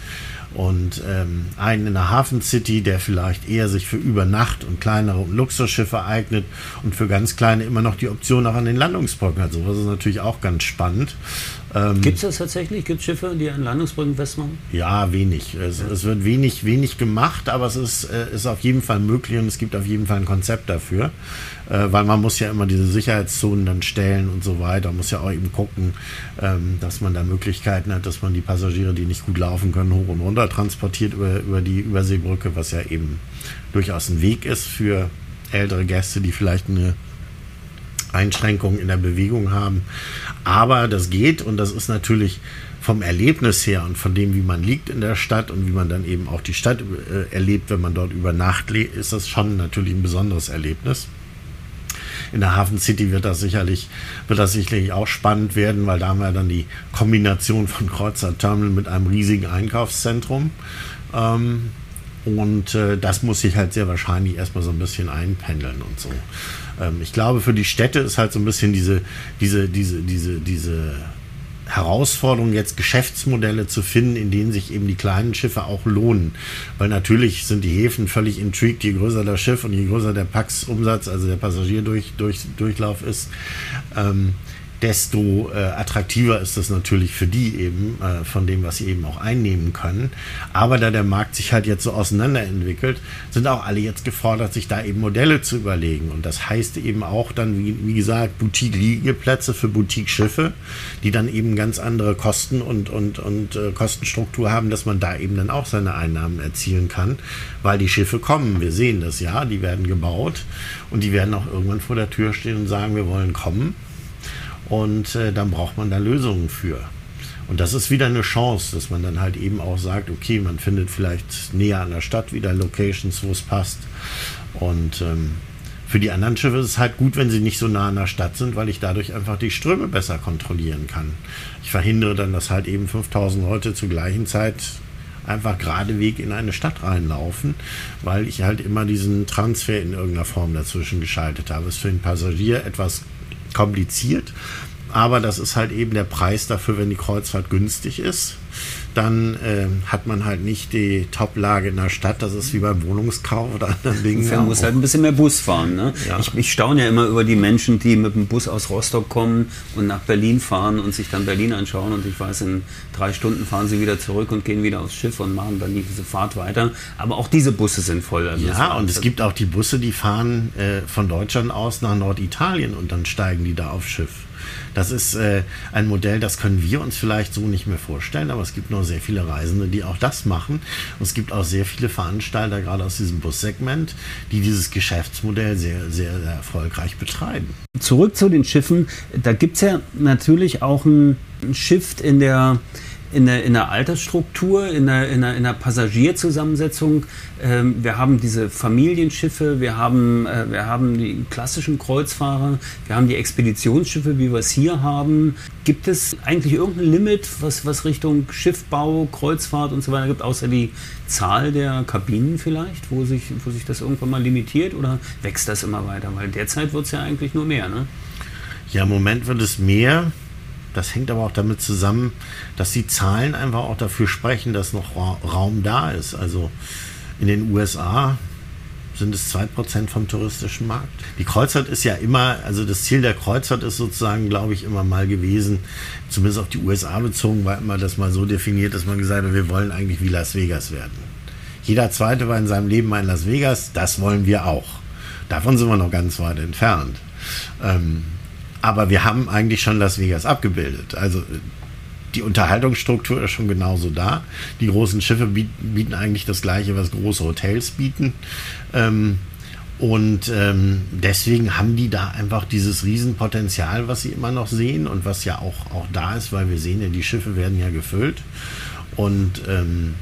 und ähm, einen in der Hafen City, der vielleicht eher sich für Übernacht und kleinere Luxusschiffe eignet und für ganz kleine immer noch die Option auch an den Landungsbrücken hat. So was ist natürlich auch ganz spannend. Ähm, Gibt es das tatsächlich? Gibt es Schiffe, die an Landungsbrücken festmachen? Ja, wenig. Es, es, wird wenig, wenig gemacht, aber es ist, äh, ist auf jeden Fall möglich und es gibt auf jeden Fall ein Konzept dafür. Äh, weil man muss ja immer diese Sicherheitszonen dann stellen und so weiter. Man muss ja auch eben gucken, ähm, dass man da Möglichkeiten hat, dass man die Passagiere, die nicht gut laufen können, hoch und runter transportiert über, über die Überseebrücke, was ja eben durchaus ein Weg ist für ältere Gäste, die vielleicht eine Einschränkung in der Bewegung haben. Aber das geht und das ist natürlich vom Erlebnis her und von dem, wie man liegt in der Stadt und wie man dann eben auch die Stadt äh, erlebt, wenn man dort über Nacht lebt, ist das schon natürlich ein besonderes Erlebnis. In der Hafen City wird das sicherlich, wird das sicherlich auch spannend werden, weil da haben wir dann die Kombination von Kreuzer Terminal mit einem riesigen Einkaufszentrum. Ähm, und äh, das muss sich halt sehr wahrscheinlich erstmal so ein bisschen einpendeln und so. Ähm, ich glaube, für die Städte ist halt so ein bisschen diese, diese, diese, diese, diese Herausforderung, jetzt Geschäftsmodelle zu finden, in denen sich eben die kleinen Schiffe auch lohnen. Weil natürlich sind die Häfen völlig intrigued, je größer das Schiff und je größer der Pax-Umsatz, also der Passagierdurchlauf ist. Ähm, desto äh, attraktiver ist es natürlich für die eben, äh, von dem, was sie eben auch einnehmen können. Aber da der Markt sich halt jetzt so auseinanderentwickelt, sind auch alle jetzt gefordert, sich da eben Modelle zu überlegen. Und das heißt eben auch dann, wie, wie gesagt, Boutique-Liegeplätze für Boutique-Schiffe, die dann eben ganz andere Kosten und, und, und äh, Kostenstruktur haben, dass man da eben dann auch seine Einnahmen erzielen kann, weil die Schiffe kommen. Wir sehen das ja, die werden gebaut und die werden auch irgendwann vor der Tür stehen und sagen, wir wollen kommen. Und äh, dann braucht man da Lösungen für. Und das ist wieder eine Chance, dass man dann halt eben auch sagt, okay, man findet vielleicht näher an der Stadt wieder Locations, wo es passt. Und ähm, für die anderen Schiffe ist es halt gut, wenn sie nicht so nah an der Stadt sind, weil ich dadurch einfach die Ströme besser kontrollieren kann. Ich verhindere dann, dass halt eben 5000 Leute zur gleichen Zeit einfach geradeweg in eine Stadt reinlaufen, weil ich halt immer diesen Transfer in irgendeiner Form dazwischen geschaltet habe. Ist für den Passagier etwas kompliziert. Aber das ist halt eben der Preis dafür, wenn die Kreuzfahrt günstig ist dann äh, hat man halt nicht die Top-Lage in der Stadt. Das ist wie beim Wohnungskauf oder anderen Dingen. Man muss halt ein bisschen mehr Bus fahren. Ne? Ja. Ich, ich, staune ja immer über die Menschen, die mit dem Bus aus Rostock kommen und nach Berlin fahren und sich dann Berlin anschauen. Und ich weiß, in drei Stunden fahren sie wieder zurück und gehen wieder aufs Schiff und machen dann diese Fahrt weiter. Aber auch diese Busse sind voll. Also ja, und es gibt auch die Busse, die fahren äh, von Deutschland aus nach Norditalien und dann steigen die da aufs Schiff. Das ist äh, ein Modell, das können wir uns vielleicht so nicht mehr vorstellen, aber es gibt noch sehr viele Reisende, die auch das machen. Und es gibt auch sehr viele Veranstalter, gerade aus diesem Bussegment, die dieses Geschäftsmodell sehr, sehr, sehr erfolgreich betreiben. Zurück zu den Schiffen. Da gibt es ja natürlich auch einen Shift in der in der, in der Altersstruktur, in der, in der, in der Passagierzusammensetzung. Ähm, wir haben diese Familienschiffe, wir haben, äh, wir haben die klassischen Kreuzfahrer, wir haben die Expeditionsschiffe, wie wir es hier haben. Gibt es eigentlich irgendein Limit, was, was Richtung Schiffbau, Kreuzfahrt und so weiter gibt, außer die Zahl der Kabinen vielleicht, wo sich, wo sich das irgendwann mal limitiert oder wächst das immer weiter? Weil derzeit wird es ja eigentlich nur mehr, ne? Ja, im Moment wird es mehr. Das hängt aber auch damit zusammen, dass die Zahlen einfach auch dafür sprechen, dass noch Raum da ist. Also in den USA sind es 2% vom touristischen Markt. Die Kreuzfahrt ist ja immer, also das Ziel der Kreuzfahrt ist sozusagen, glaube ich, immer mal gewesen, zumindest auf die USA bezogen, war immer das mal so definiert, dass man gesagt hat, wir wollen eigentlich wie Las Vegas werden. Jeder Zweite war in seinem Leben mal in Las Vegas, das wollen wir auch. Davon sind wir noch ganz weit entfernt. Ähm, aber wir haben eigentlich schon Las Vegas abgebildet. Also die Unterhaltungsstruktur ist schon genauso da. Die großen Schiffe bieten eigentlich das Gleiche, was große Hotels bieten. Ähm, und ähm, deswegen haben die da einfach dieses Riesenpotenzial, was sie immer noch sehen und was ja auch, auch da ist, weil wir sehen ja, die Schiffe werden ja gefüllt. Und ähm,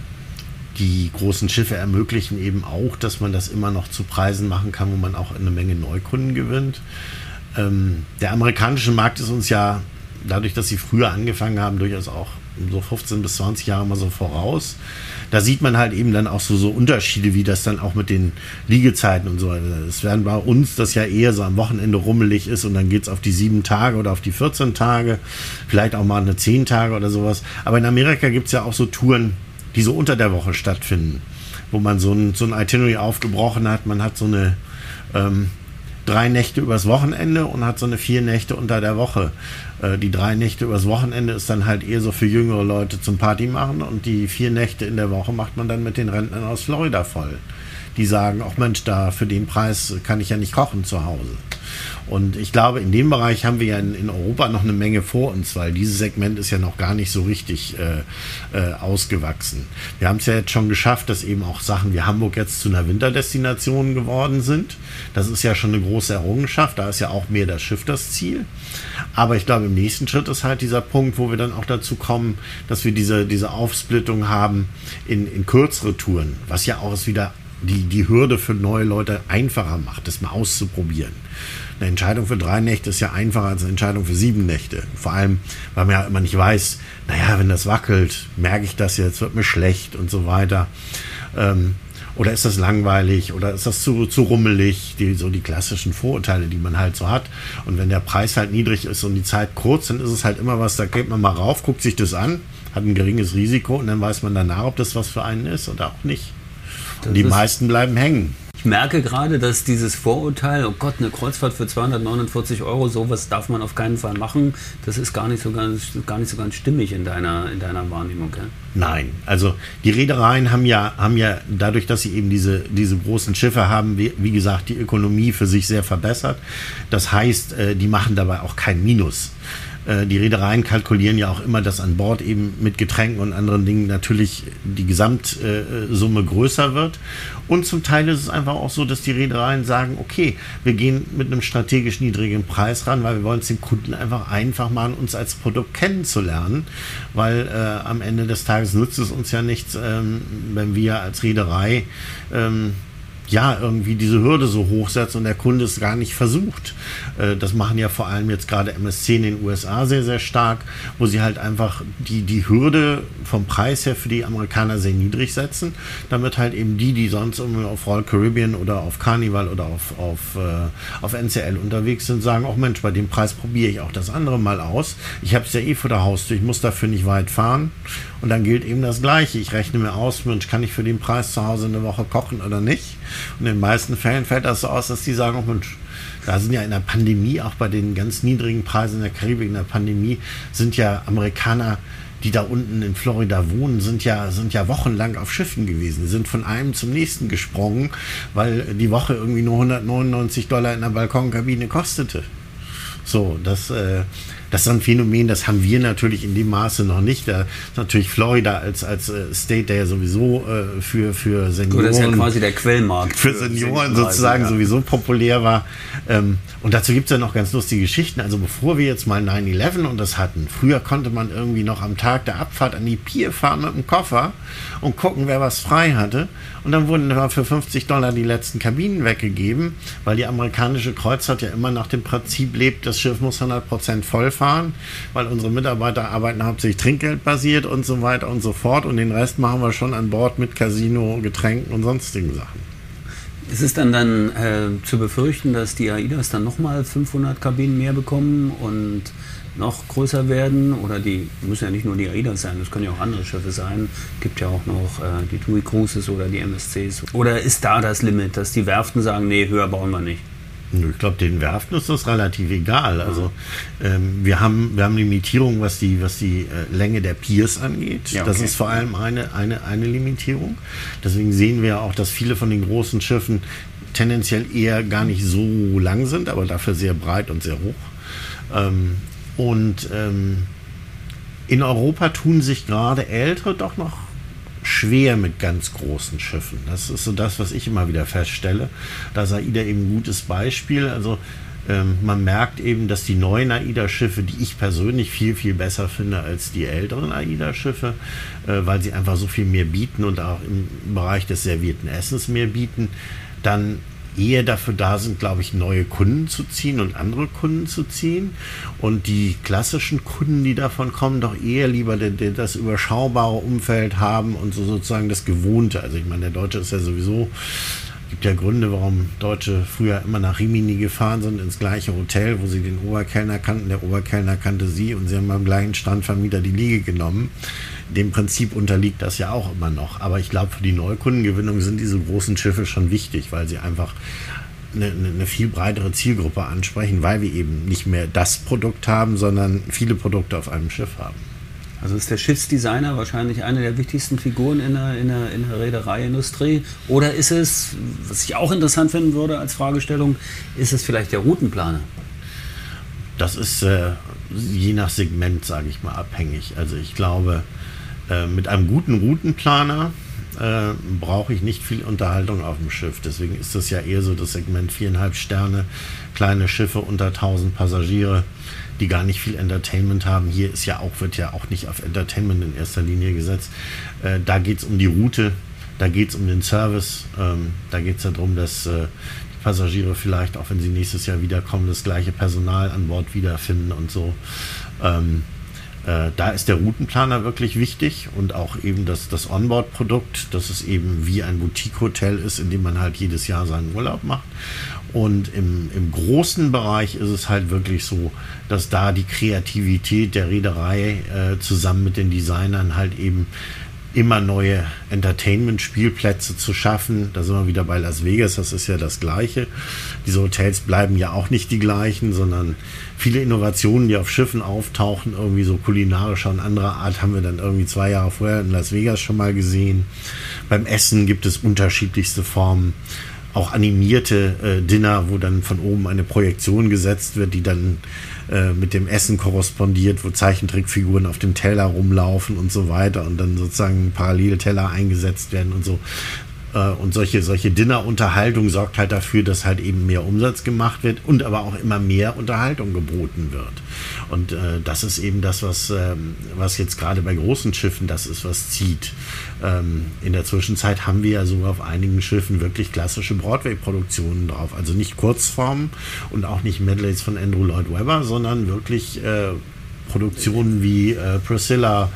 die großen Schiffe ermöglichen eben auch, dass man das immer noch zu Preisen machen kann, wo man auch eine Menge Neukunden gewinnt. Ähm, der amerikanische Markt ist uns ja dadurch, dass sie früher angefangen haben, durchaus auch so 15 bis 20 Jahre mal so voraus. Da sieht man halt eben dann auch so, so Unterschiede, wie das dann auch mit den Liegezeiten und so weiter. Es werden bei uns das ja eher so am Wochenende rummelig ist und dann geht es auf die sieben Tage oder auf die 14 Tage, vielleicht auch mal eine 10 Tage oder sowas. Aber in Amerika gibt es ja auch so Touren, die so unter der Woche stattfinden, wo man so ein, so ein Itinerary aufgebrochen hat. Man hat so eine ähm, drei Nächte übers Wochenende und hat so eine vier Nächte unter der Woche. Äh, die drei Nächte übers Wochenende ist dann halt eher so für jüngere Leute zum Party machen und die vier Nächte in der Woche macht man dann mit den Rentnern aus Florida voll die sagen, auch Mensch, da für den Preis kann ich ja nicht kochen zu Hause. Und ich glaube, in dem Bereich haben wir ja in, in, Europa noch eine Menge vor uns, weil dieses Segment ist ja noch gar nicht so richtig äh, äh, ausgewachsen. Wir haben es ja jetzt schon geschafft, dass eben auch Sachen wie Hamburg jetzt zu einer Winterdestination geworden sind. Das ist ja schon eine große Errungenschaft. Da ist ja auch mehr das Schiff das Ziel. Aber ich glaube, im nächsten Schritt ist halt dieser Punkt, wo wir dann auch dazu kommen, dass wir diese, diese Aufsplittung haben in, in kürzere Touren, was ja auch wieder die, die Hürde für neue Leute einfacher macht, das mal auszuprobieren. Eine Entscheidung für drei Nächte ist ja einfacher als eine Entscheidung für sieben Nächte. Vor allem, weil man ja immer nicht weiß, naja, wenn das wackelt, merke ich das jetzt, wird mir schlecht und so weiter. Ähm, oder ist das langweilig oder ist das zu, zu rummelig? Die, so die klassischen Vorurteile, die man halt so hat. Und wenn der Preis halt niedrig ist und die Zeit kurz, dann ist es halt immer was, da geht man mal rauf, guckt sich das an, hat ein geringes Risiko und dann weiß man danach, ob das was für einen ist oder auch nicht. Und die meisten bleiben hängen. Ich merke gerade, dass dieses Vorurteil, oh Gott, eine Kreuzfahrt für 249 Euro, sowas darf man auf keinen Fall machen, das ist gar nicht so ganz, gar nicht so ganz stimmig in deiner, in deiner Wahrnehmung. Gell? Nein, also die Reedereien haben ja, haben ja dadurch, dass sie eben diese, diese großen Schiffe haben, wie, wie gesagt, die Ökonomie für sich sehr verbessert. Das heißt, äh, die machen dabei auch kein Minus. Äh, die Reedereien kalkulieren ja auch immer, dass an Bord eben mit Getränken und anderen Dingen natürlich die Gesamtsumme größer wird. Und zum Teil ist es einfach auch so, dass die Reedereien sagen, okay, wir gehen mit einem strategisch niedrigen Preis ran, weil wir wollen es den Kunden einfach einfach machen, uns als Produkt kennenzulernen, weil äh, am Ende des Tages nutzt es uns ja nichts, ähm, wenn wir als Reederei ähm, ja, irgendwie diese Hürde so hochsetzt und der Kunde es gar nicht versucht. Äh, das machen ja vor allem jetzt gerade MSC in den USA sehr, sehr stark, wo sie halt einfach die, die Hürde vom Preis her für die Amerikaner sehr niedrig setzen, damit halt eben die, die sonst irgendwie auf Royal Caribbean oder auf Carnival oder auf, auf, äh, auf NCL unterwegs sind, sagen, auch Mensch, bei dem Preis probiere ich auch das andere mal aus. Ich habe es ja eh vor der Haustür, ich muss dafür nicht weit fahren. Und dann gilt eben das Gleiche. Ich rechne mir aus, Mensch, kann ich für den Preis zu Hause eine Woche kochen oder nicht? Und in den meisten Fällen fällt das so aus, dass die sagen, oh Mensch, da sind ja in der Pandemie, auch bei den ganz niedrigen Preisen in der Karibik in der Pandemie, sind ja Amerikaner, die da unten in Florida wohnen, sind ja, sind ja wochenlang auf Schiffen gewesen. Die sind von einem zum nächsten gesprungen, weil die Woche irgendwie nur 199 Dollar in der Balkonkabine kostete. So, das, äh, das ist ein Phänomen, das haben wir natürlich in dem Maße noch nicht. Da ist natürlich Florida als, als äh, State, der ja sowieso äh, für, für Senioren. das ist ja quasi der Quellmarkt. Für, für Senioren sozusagen ja. sowieso populär war. Ähm, und dazu gibt es ja noch ganz lustige Geschichten. Also bevor wir jetzt mal 9-11 und das hatten, früher konnte man irgendwie noch am Tag der Abfahrt an die Pier fahren mit dem Koffer und gucken, wer was frei hatte. Und dann wurden für 50 Dollar die letzten Kabinen weggegeben, weil die amerikanische Kreuzfahrt ja immer nach dem Prinzip lebt, das Schiff muss 100% voll fahren, weil unsere Mitarbeiter arbeiten hauptsächlich trinkgeldbasiert und so weiter und so fort. Und den Rest machen wir schon an Bord mit Casino, Getränken und sonstigen Sachen. Ist es dann dann äh, zu befürchten, dass die AIDAs dann nochmal 500 Kabinen mehr bekommen und noch größer werden? Oder die müssen ja nicht nur die AIDAs sein, das können ja auch andere Schiffe sein. Es gibt ja auch noch äh, die TUI Cruises oder die MSCs. Oder ist da das Limit, dass die Werften sagen, nee, höher bauen wir nicht? Ich glaube, den Werften ist das relativ egal. Also ähm, wir haben wir haben Limitierung, was die was die äh, Länge der Piers angeht. Ja, okay. Das ist vor allem eine eine eine Limitierung. Deswegen sehen wir auch, dass viele von den großen Schiffen tendenziell eher gar nicht so lang sind, aber dafür sehr breit und sehr hoch. Ähm, und ähm, in Europa tun sich gerade Ältere doch noch schwer mit ganz großen Schiffen. Das ist so das, was ich immer wieder feststelle. Da ist AIDA eben ein gutes Beispiel. Also ähm, man merkt eben, dass die neuen AIDA-Schiffe, die ich persönlich viel, viel besser finde als die älteren AIDA-Schiffe, äh, weil sie einfach so viel mehr bieten und auch im Bereich des servierten Essens mehr bieten, dann eher dafür da sind, glaube ich, neue Kunden zu ziehen und andere Kunden zu ziehen. Und die klassischen Kunden, die davon kommen, doch eher lieber das überschaubare Umfeld haben und so sozusagen das Gewohnte. Also ich meine, der Deutsche ist ja sowieso gibt ja Gründe, warum Deutsche früher immer nach Rimini gefahren sind, ins gleiche Hotel, wo sie den Oberkellner kannten. Der Oberkellner kannte sie und sie haben beim gleichen Strandvermieter die Liege genommen. Dem Prinzip unterliegt das ja auch immer noch. Aber ich glaube, für die Neukundengewinnung sind diese großen Schiffe schon wichtig, weil sie einfach eine, eine, viel breitere Zielgruppe ansprechen, weil wir eben nicht mehr das Produkt haben, sondern viele Produkte auf einem Schiff haben. Also ist der Schiffsdesigner wahrscheinlich eine der wichtigsten Figuren in der, in der, in der Reedereiindustrie? Oder ist es, was ich auch interessant finden würde als Fragestellung, ist es vielleicht der Routenplaner? Das ist äh, je nach Segment, sage ich mal, abhängig. Also ich glaube, äh, mit einem guten Routenplaner äh, brauche ich nicht viel Unterhaltung auf dem Schiff. Deswegen ist das ja eher so das Segment viereinhalb Sterne, kleine Schiffe unter 1000 Passagiere die gar nicht viel Entertainment haben. Hier ist ja auch, wird ja auch nicht auf Entertainment in erster Linie gesetzt. Äh, da geht es um die Route, da geht es um den Service, ähm, da geht es ja darum, dass äh, die Passagiere vielleicht, auch wenn sie nächstes Jahr wiederkommen, das gleiche Personal an Bord wiederfinden und so. Ähm, äh, da ist der Routenplaner wirklich wichtig und auch eben das, das Onboard-Produkt, dass es eben wie ein Boutique-Hotel ist, in dem man halt jedes Jahr seinen Urlaub macht. Und im, im großen Bereich ist es halt wirklich so, dass da die Kreativität der Reederei äh, zusammen mit den Designern halt eben immer neue Entertainment-Spielplätze zu schaffen. Da sind wir wieder bei Las Vegas, das ist ja das Gleiche. Diese Hotels bleiben ja auch nicht die gleichen, sondern viele Innovationen, die auf Schiffen auftauchen, irgendwie so kulinarischer und anderer Art, haben wir dann irgendwie zwei Jahre vorher in Las Vegas schon mal gesehen. Beim Essen gibt es unterschiedlichste Formen auch animierte äh, Dinner, wo dann von oben eine Projektion gesetzt wird, die dann äh, mit dem Essen korrespondiert, wo Zeichentrickfiguren auf dem Teller rumlaufen und so weiter und dann sozusagen Parallelteller eingesetzt werden und so. Äh, und solche, solche Dinnerunterhaltung sorgt halt dafür, dass halt eben mehr Umsatz gemacht wird und aber auch immer mehr Unterhaltung geboten wird. Und äh, das ist eben das, was, ähm, was jetzt gerade bei großen Schiffen das ist, was zieht. Ähm, in der Zwischenzeit haben wir ja sogar auf einigen Schiffen wirklich klassische Broadway-Produktionen drauf. Also nicht Kurzformen und auch nicht Medleys von Andrew Lloyd Webber, sondern wirklich äh, Produktionen wie äh, Priscilla,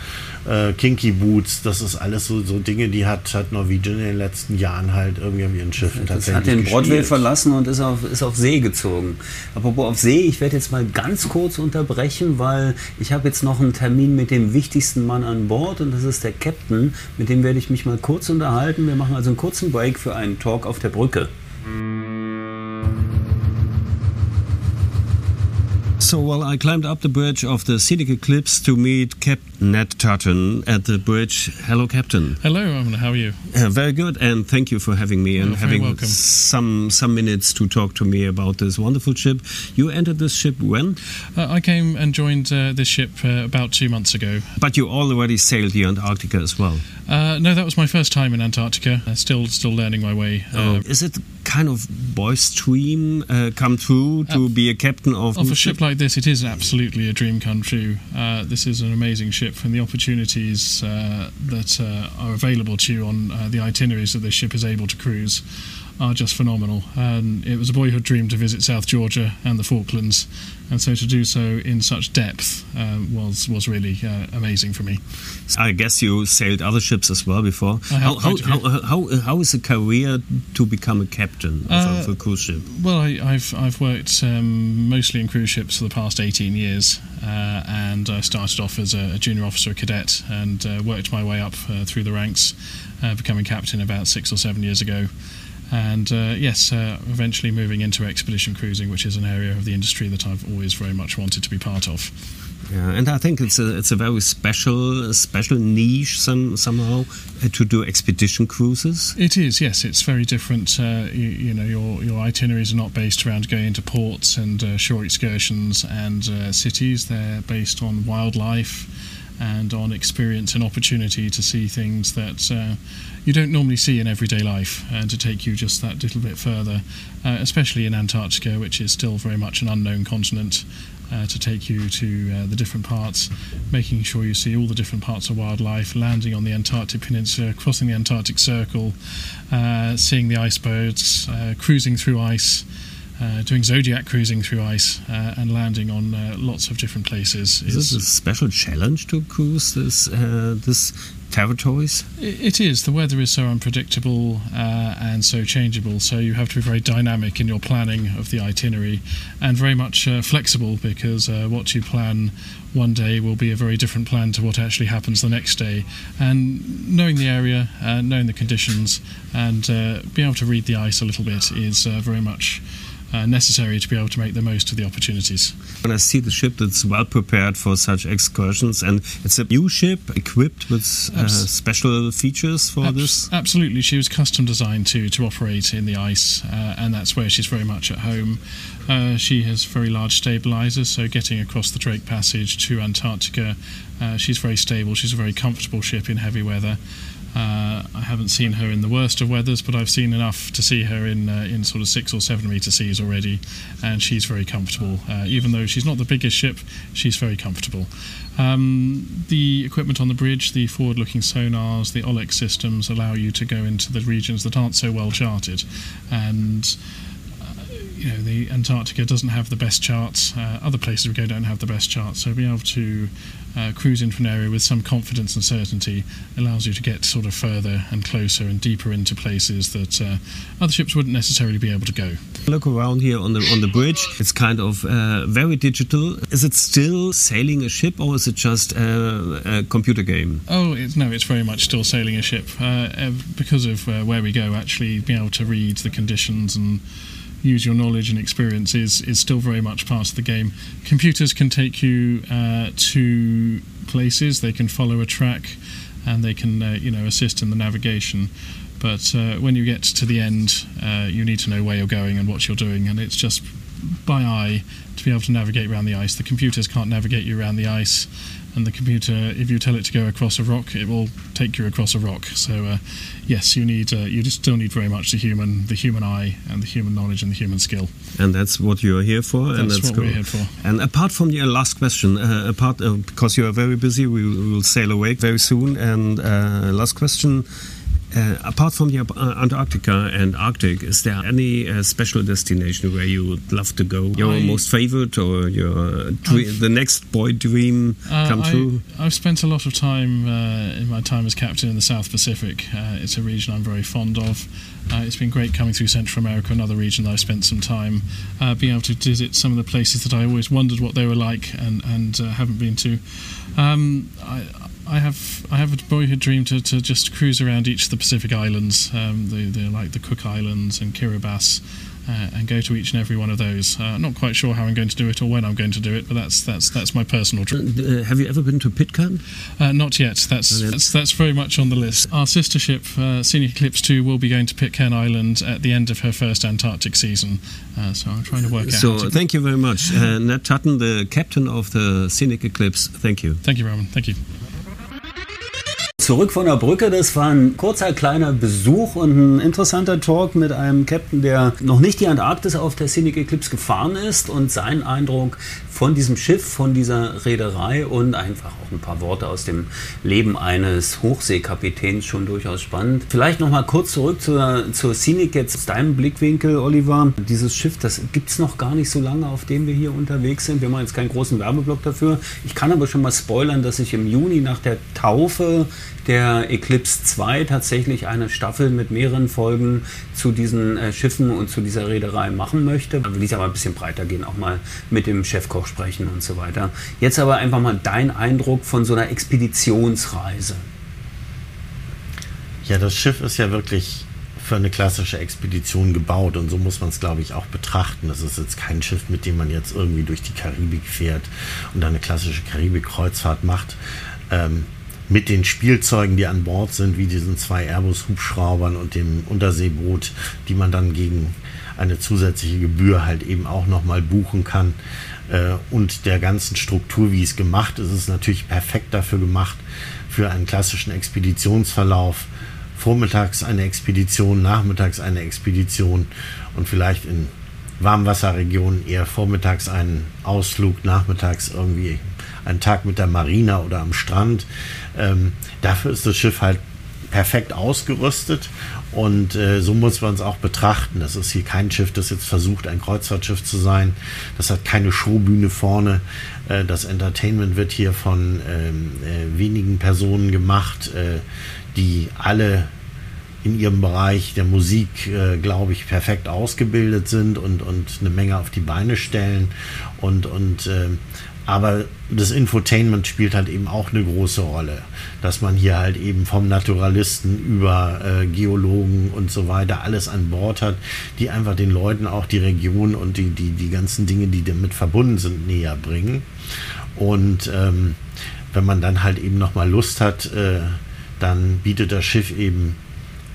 äh, Kinky Boots, das ist alles so, so Dinge, die hat, hat Norwegian in den letzten Jahren halt irgendwie auf ihren Schiffen das tatsächlich. Hat den Broadway verlassen und ist auf, ist auf See gezogen. Apropos auf See, ich werde jetzt mal ganz kurz unterbrechen, weil ich habe jetzt noch einen Termin mit dem wichtigsten Mann an Bord und das ist der Captain. Mit dem werde ich mich mal kurz unterhalten. Wir machen also einen kurzen Break für einen Talk auf der Brücke. So, well, I climbed up the bridge of the scenic eclipse to meet Captain Ned Tartan at the bridge. Hello, Captain. Hello, how are you? Uh, very good, and thank you for having me and having some some minutes to talk to me about this wonderful ship. You entered this ship when? Uh, I came and joined uh, this ship uh, about two months ago. But you already sailed the Antarctica as well. Uh, no, that was my first time in Antarctica. still still learning my way. Oh. Is it kind of boy's dream come true to be a captain of? Of a ship like this, it is absolutely a dream come true. Uh, this is an amazing ship, and the opportunities uh, that uh, are available to you on uh, the itineraries that this ship is able to cruise are just phenomenal. And it was a boyhood dream to visit South Georgia and the Falklands, and so to do so in such depth uh, was was really uh, amazing for me. I guess you sailed other ships as well before. How, how, how, how, how is a career to become a captain of, uh, a cruise ship? Well, I, have I've worked um, mostly in cruise ships for the past 18 years, uh, and I started off as a, junior officer a cadet and uh, worked my way up uh, through the ranks, becoming captain about six or seven years ago and uh, yes, uh, eventually moving into expedition cruising, which is an area of the industry that I've always very much wanted to be part of. Yeah, and I think it's a it's a very special special niche some, somehow uh, to do expedition cruises. It is, yes. It's very different. Uh, you, you, know, your your itineraries are not based around going into ports and uh, shore excursions and uh, cities. They're based on wildlife and on experience and opportunity to see things that uh, you don't normally see in everyday life, and to take you just that little bit further, uh, especially in Antarctica, which is still very much an unknown continent. Uh, to take you to uh, the different parts, making sure you see all the different parts of wildlife, landing on the Antarctic Peninsula, crossing the Antarctic Circle, uh, seeing the icebergs, uh, cruising through ice, uh, doing zodiac cruising through ice uh, and landing on uh, lots of different places. Is, is this a special challenge to cruise this uh, this territories? It is. The weather is so unpredictable uh, and so changeable, so you have to be very dynamic in your planning of the itinerary and very much uh, flexible because what you plan one day will be a very different plan to what actually happens the next day. And knowing the area, knowing the conditions, and being able to read the ice a little bit is very much uh, necessary to be able to make the most of the opportunities. When I see the ship that's well prepared for such excursions, and it's a new ship equipped with uh, special features for Abs this. Absolutely, she was custom designed to to operate in the ice, uh, and that's where she's very much at home. Uh, she has very large stabilizers, so getting across the Drake Passage to Antarctica, uh, she's very stable. She's a very comfortable ship in heavy weather. Uh, I haven't seen her in the worst of weathers, but I've seen enough to see her in uh, in sort of six or seven meter seas already, and she's very comfortable. Uh, even though she's not the biggest ship, she's very comfortable. Um, the equipment on the bridge, the forward-looking sonars, the OLEX systems allow you to go into the regions that aren't so well charted, and you know the Antarctica doesn't have the best charts. Uh, other places we go don't have the best charts. So being able to uh, cruise into an area with some confidence and certainty allows you to get sort of further and closer and deeper into places that uh, other ships wouldn't necessarily be able to go. Look around here on the on the bridge. It's kind of uh, very digital. Is it still sailing a ship or is it just a, a computer game? Oh it's, no, it's very much still sailing a ship uh, because of uh, where we go. Actually, being able to read the conditions and use your knowledge and experience is, is still very much part of the game. Computers can take you uh, to places, they can follow a track, and they can uh, you know assist in the navigation. But uh, when you get to the end, uh, you need to know where you're going and what you're doing, and it's just by eye to be able to navigate around the ice. The computers can't navigate you around the ice, and the computer, if you tell it to go across a rock, it will take you across a rock. So, uh, yes, you need uh, you just still need very much the human, the human eye, and the human knowledge and the human skill. And that's what you're here for. That's, and that's what cool. we're here for. And apart from your last question, uh, apart uh, because you are very busy, we will sail away very soon. And uh, last question. Uh, apart from the uh, Antarctica and Arctic, is there any uh, special destination where you would love to go? Your I- most favorite or your the next boy dream Uh, come I, true? I've spent a lot of time uh, in my time as captain in the South Pacific. Uh, it's a region I'm very fond of. Uh, it's been great coming through Central America, another region that I've spent some time. Uh, being able to visit some of the places that I always wondered what they were like and, and uh, haven't been to. Um, I, I have I have a boyhood dream to, to just cruise around each of the Pacific islands, um, the, the like the Cook Islands and Kiribati, uh, and go to each and every one of those. Uh, not quite sure how I'm going to do it or when I'm going to do it, but that's that's that's my personal dream. Uh, have you ever been to Pitcairn? Uh, not yet. That's, Brilliant. that's that's very much on the list. Our sister ship, uh, Scenic Eclipse 2, will be going to Pitcairn Island at the end of her first Antarctic season. Uh, so I'm trying to work out. So thank you very much, uh, Ned Tutton, the captain of the Scenic Eclipse. Thank you. Thank you, Roman. Thank you. Zurück von der Brücke, das war ein kurzer kleiner Besuch und ein interessanter Talk mit einem Captain, der noch nicht die Antarktis auf der Scenic Eclipse gefahren ist und seinen Eindruck von diesem Schiff, von dieser Reederei und einfach auch ein paar Worte aus dem Leben eines Hochseekapitäns schon durchaus spannend. Vielleicht noch mal kurz zurück zur, zur Scenic jetzt aus deinem Blickwinkel, Oliver. Dieses Schiff, das gibt es noch gar nicht so lange, auf dem wir hier unterwegs sind. Wir machen jetzt keinen großen Werbeblock dafür. Ich kann aber schon mal spoilern, dass ich im Juni nach der Taufe der Eclipse 2 tatsächlich eine Staffel mit mehreren Folgen zu diesen äh, Schiffen und zu dieser Reederei machen möchte. Da will ich aber ein bisschen breiter gehen, auch mal mit dem Chefkoch sprechen und so weiter. Jetzt aber einfach mal dein Eindruck von so einer Expeditionsreise. Ja, das Schiff ist ja wirklich für eine klassische Expedition gebaut und so muss man es, glaube ich, auch betrachten. Das ist jetzt kein Schiff, mit dem man jetzt irgendwie durch die Karibik fährt und eine klassische Karibik-Kreuzfahrt macht. Ähm, mit den Spielzeugen, die an Bord sind, wie diesen zwei Airbus-Hubschraubern und dem Unterseeboot, die man dann gegen eine zusätzliche Gebühr halt eben auch nochmal buchen kann. Äh, und der ganzen Struktur, wie es gemacht ist, ist natürlich perfekt dafür gemacht, für einen klassischen Expeditionsverlauf. Vormittags eine Expedition, nachmittags eine Expedition und vielleicht in Warmwasserregionen eher vormittags einen Ausflug, nachmittags irgendwie einen Tag mit der Marina oder am Strand. Ähm, dafür ist das Schiff halt perfekt ausgerüstet und äh, so muss man es auch betrachten. Das ist hier kein Schiff, das jetzt versucht, ein Kreuzfahrtschiff zu sein. Das hat keine Showbühne vorne. Äh, das Entertainment wird hier von ähm, äh, wenigen Personen gemacht, äh, die alle in ihrem Bereich der Musik, äh, glaube ich, perfekt ausgebildet sind und, und eine Menge auf die Beine stellen. Und, und äh, aber das Infotainment spielt halt eben auch eine große Rolle, dass man hier halt eben vom Naturalisten über äh, Geologen und so weiter alles an Bord hat, die einfach den Leuten auch die Region und die, die, die ganzen Dinge, die damit verbunden sind, näher bringen. Und ähm, wenn man dann halt eben nochmal Lust hat, äh, dann bietet das Schiff eben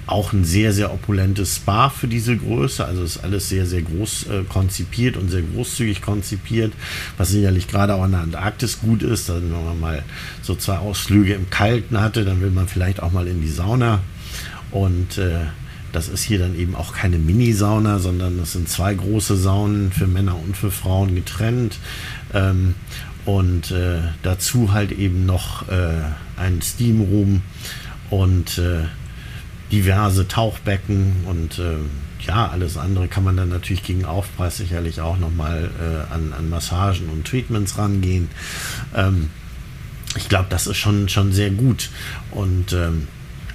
auch ein sehr, sehr opulentes Spa für diese Größe. Also ist alles sehr, sehr groß äh, konzipiert und sehr großzügig konzipiert, was sicherlich gerade auch in der Antarktis gut ist. Dann, wenn man mal so zwei Ausflüge im Kalten hatte, dann will man vielleicht auch mal in die Sauna. Und äh, das ist hier dann eben auch keine Mini-Sauna, sondern das sind zwei große Saunen für Männer und für Frauen getrennt. Ähm, und äh, dazu halt eben noch äh, ein Steam-Room und äh, diverse Tauchbecken und äh, ja, alles andere kann man dann natürlich gegen Aufpreis sicherlich auch nochmal äh, an, an Massagen und Treatments rangehen. Ähm, ich glaube, das ist schon, schon sehr gut. Und ähm,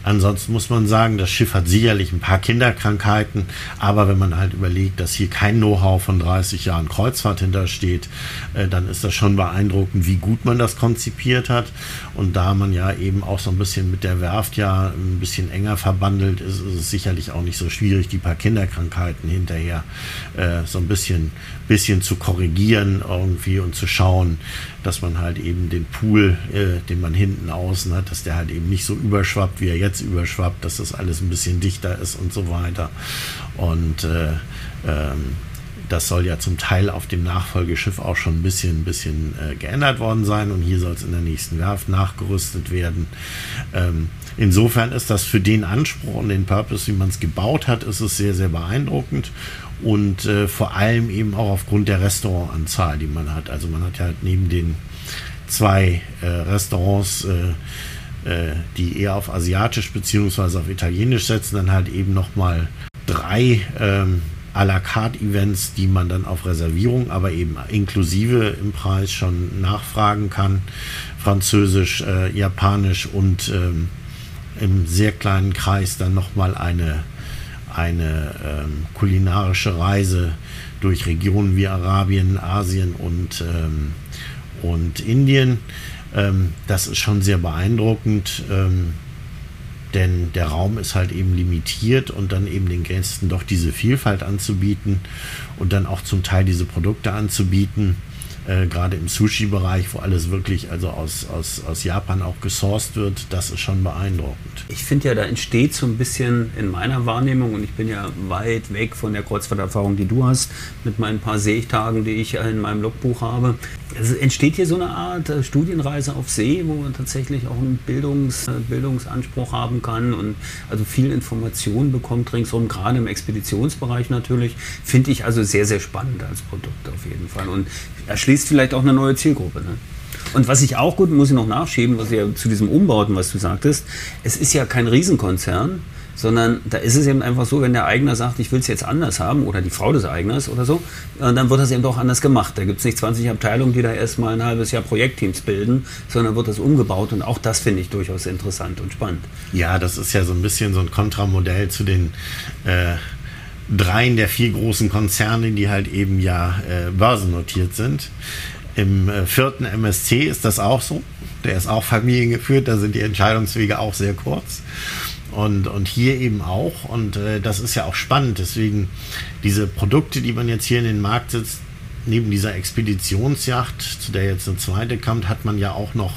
Ansonsten muss man sagen, das Schiff hat sicherlich ein paar Kinderkrankheiten, aber wenn man halt überlegt, dass hier kein Know-how von 30 Jahren Kreuzfahrt hintersteht, äh, dann ist das schon beeindruckend, wie gut man das konzipiert hat. Und da man ja eben auch so ein bisschen mit der Werft ja ein bisschen enger verbandelt ist, ist es sicherlich auch nicht so schwierig, die paar Kinderkrankheiten hinterher äh, so ein bisschen, bisschen zu korrigieren irgendwie und zu schauen, dass man halt eben den Pool, äh, den man hinten außen hat, dass der halt eben nicht so überschwappt, wie er jetzt überschwappt, dass das alles ein bisschen dichter ist und so weiter. Und äh, ähm, das soll ja zum Teil auf dem Nachfolgeschiff auch schon ein bisschen, ein bisschen äh, geändert worden sein und hier soll es in der nächsten Werft nachgerüstet werden. Ähm, insofern ist das für den Anspruch und den Purpose, wie man es gebaut hat, ist es sehr, sehr beeindruckend und äh, vor allem eben auch aufgrund der Restaurantanzahl, die man hat. Also man hat ja halt neben den zwei äh, Restaurants, äh, äh die eher auf asiatisch bzw. auf italienisch setzen, dann halt eben nochmal drei ähm, à la carte Events, die man dann auf Reservierung, aber eben inklusive im Preis schon nachfragen kann. Französisch, äh, Japanisch und ähm, im sehr kleinen Kreis dann nochmal eine eine ähm, kulinarische Reise durch Regionen wie Arabien, Asien und, ähm, und Indien. Ähm, das ist schon sehr beeindruckend, ähm, denn der Raum ist halt eben limitiert und dann eben den Gästen doch diese Vielfalt anzubieten und dann auch zum Teil diese Produkte anzubieten äh, gerade im Sushi-Bereich, wo alles wirklich also aus, aus, aus Japan auch gesourced wird, das ist schon beeindruckend. Ich finde ja, da entsteht so ein bisschen in meiner Wahrnehmung, und ich bin ja weit weg von der Kreuzfahrterfahrung, die du hast, mit meinen paar Seetagen, die ich in meinem Logbuch habe. Es entsteht hier so eine Art äh, Studienreise auf See, wo man tatsächlich auch einen Bildungs, äh, Bildungsanspruch haben kann und also viel Information bekommt ringsherum, gerade im Expeditionsbereich natürlich. Finde ich also sehr, sehr spannend als Produkt auf jeden Fall. Und erschließt vielleicht auch eine neue Zielgruppe. Ne? Und was ich auch gut, muss ich noch nachschieben, was ja zu diesem Umbauten, was du sagtest, es ist ja kein Riesenkonzern, sondern da ist es eben einfach so, wenn der Eigner sagt, ich will es jetzt anders haben oder die Frau des Eigners oder so, dann wird das eben doch anders gemacht. Da gibt es nicht 20 Abteilungen, die da erstmal ein halbes Jahr Projektteams bilden, sondern wird das umgebaut und auch das finde ich durchaus interessant und spannend. Ja, das ist ja so ein bisschen so ein Kontramodell zu den äh, dreien der vier großen Konzerne, die halt eben ja äh, börsennotiert sind. Im äh, vierten MSC ist das auch so. Der ist auch familiengeführt, da sind die Entscheidungswege auch sehr kurz. Und, und hier eben auch. Und äh, das ist ja auch spannend. Deswegen diese Produkte, die man jetzt hier in den Markt setzt, neben dieser Expeditionsjacht, zu der jetzt eine zweite kommt, hat man ja auch noch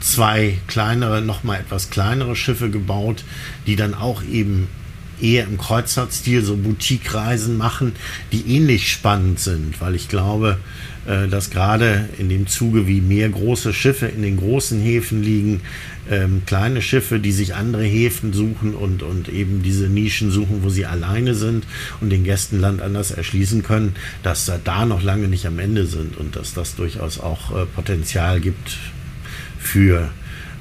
zwei kleinere, nochmal etwas kleinere Schiffe gebaut, die dann auch eben eher im Kreuzfahrtstil so Boutique-Reisen machen, die ähnlich spannend sind, weil ich glaube, äh, dass gerade in dem Zuge, wie mehr große Schiffe in den großen Häfen liegen, ähm, kleine Schiffe, die sich andere Häfen suchen und, und eben diese Nischen suchen, wo sie alleine sind und den Gästen Land anders erschließen können, dass da, da noch lange nicht am Ende sind und dass das durchaus auch äh, Potenzial gibt für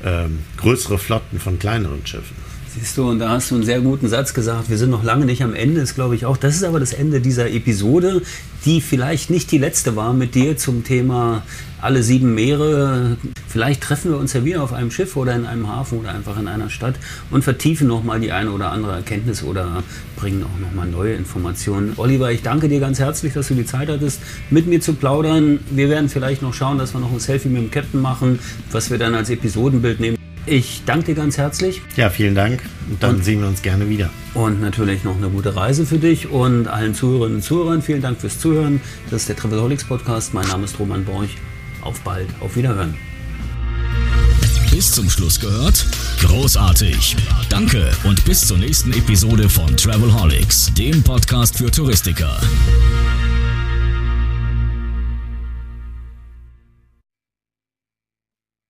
ähm, größere Flotten von kleineren Schiffen. Siehst du, und da hast du einen sehr guten Satz gesagt. Wir sind noch lange nicht am Ende, ist glaube ich auch. Das ist aber das Ende dieser Episode, die vielleicht nicht die letzte war mit dir zum Thema alle sieben Meere. Vielleicht treffen wir uns ja wieder auf einem Schiff oder in einem Hafen oder einfach in einer Stadt und vertiefen nochmal die eine oder andere Erkenntnis oder bringen auch nochmal neue Informationen. Oliver, ich danke dir ganz herzlich, dass du die Zeit hattest, mit mir zu plaudern. Wir werden vielleicht noch schauen, dass wir noch ein Selfie mit dem Captain machen, was wir dann als Episodenbild nehmen. Ich danke dir ganz herzlich. Ja, vielen Dank. Und dann und, sehen wir uns gerne wieder. Und natürlich noch eine gute Reise für dich und allen Zuhörerinnen und Zuhörern. Vielen Dank fürs Zuhören. Das ist der Travelholics Podcast. Mein Name ist Roman Borch. Auf bald. Auf Wiederhören. Bis zum Schluss gehört? Großartig. Danke und bis zur nächsten Episode von Travelholics, dem Podcast für Touristiker.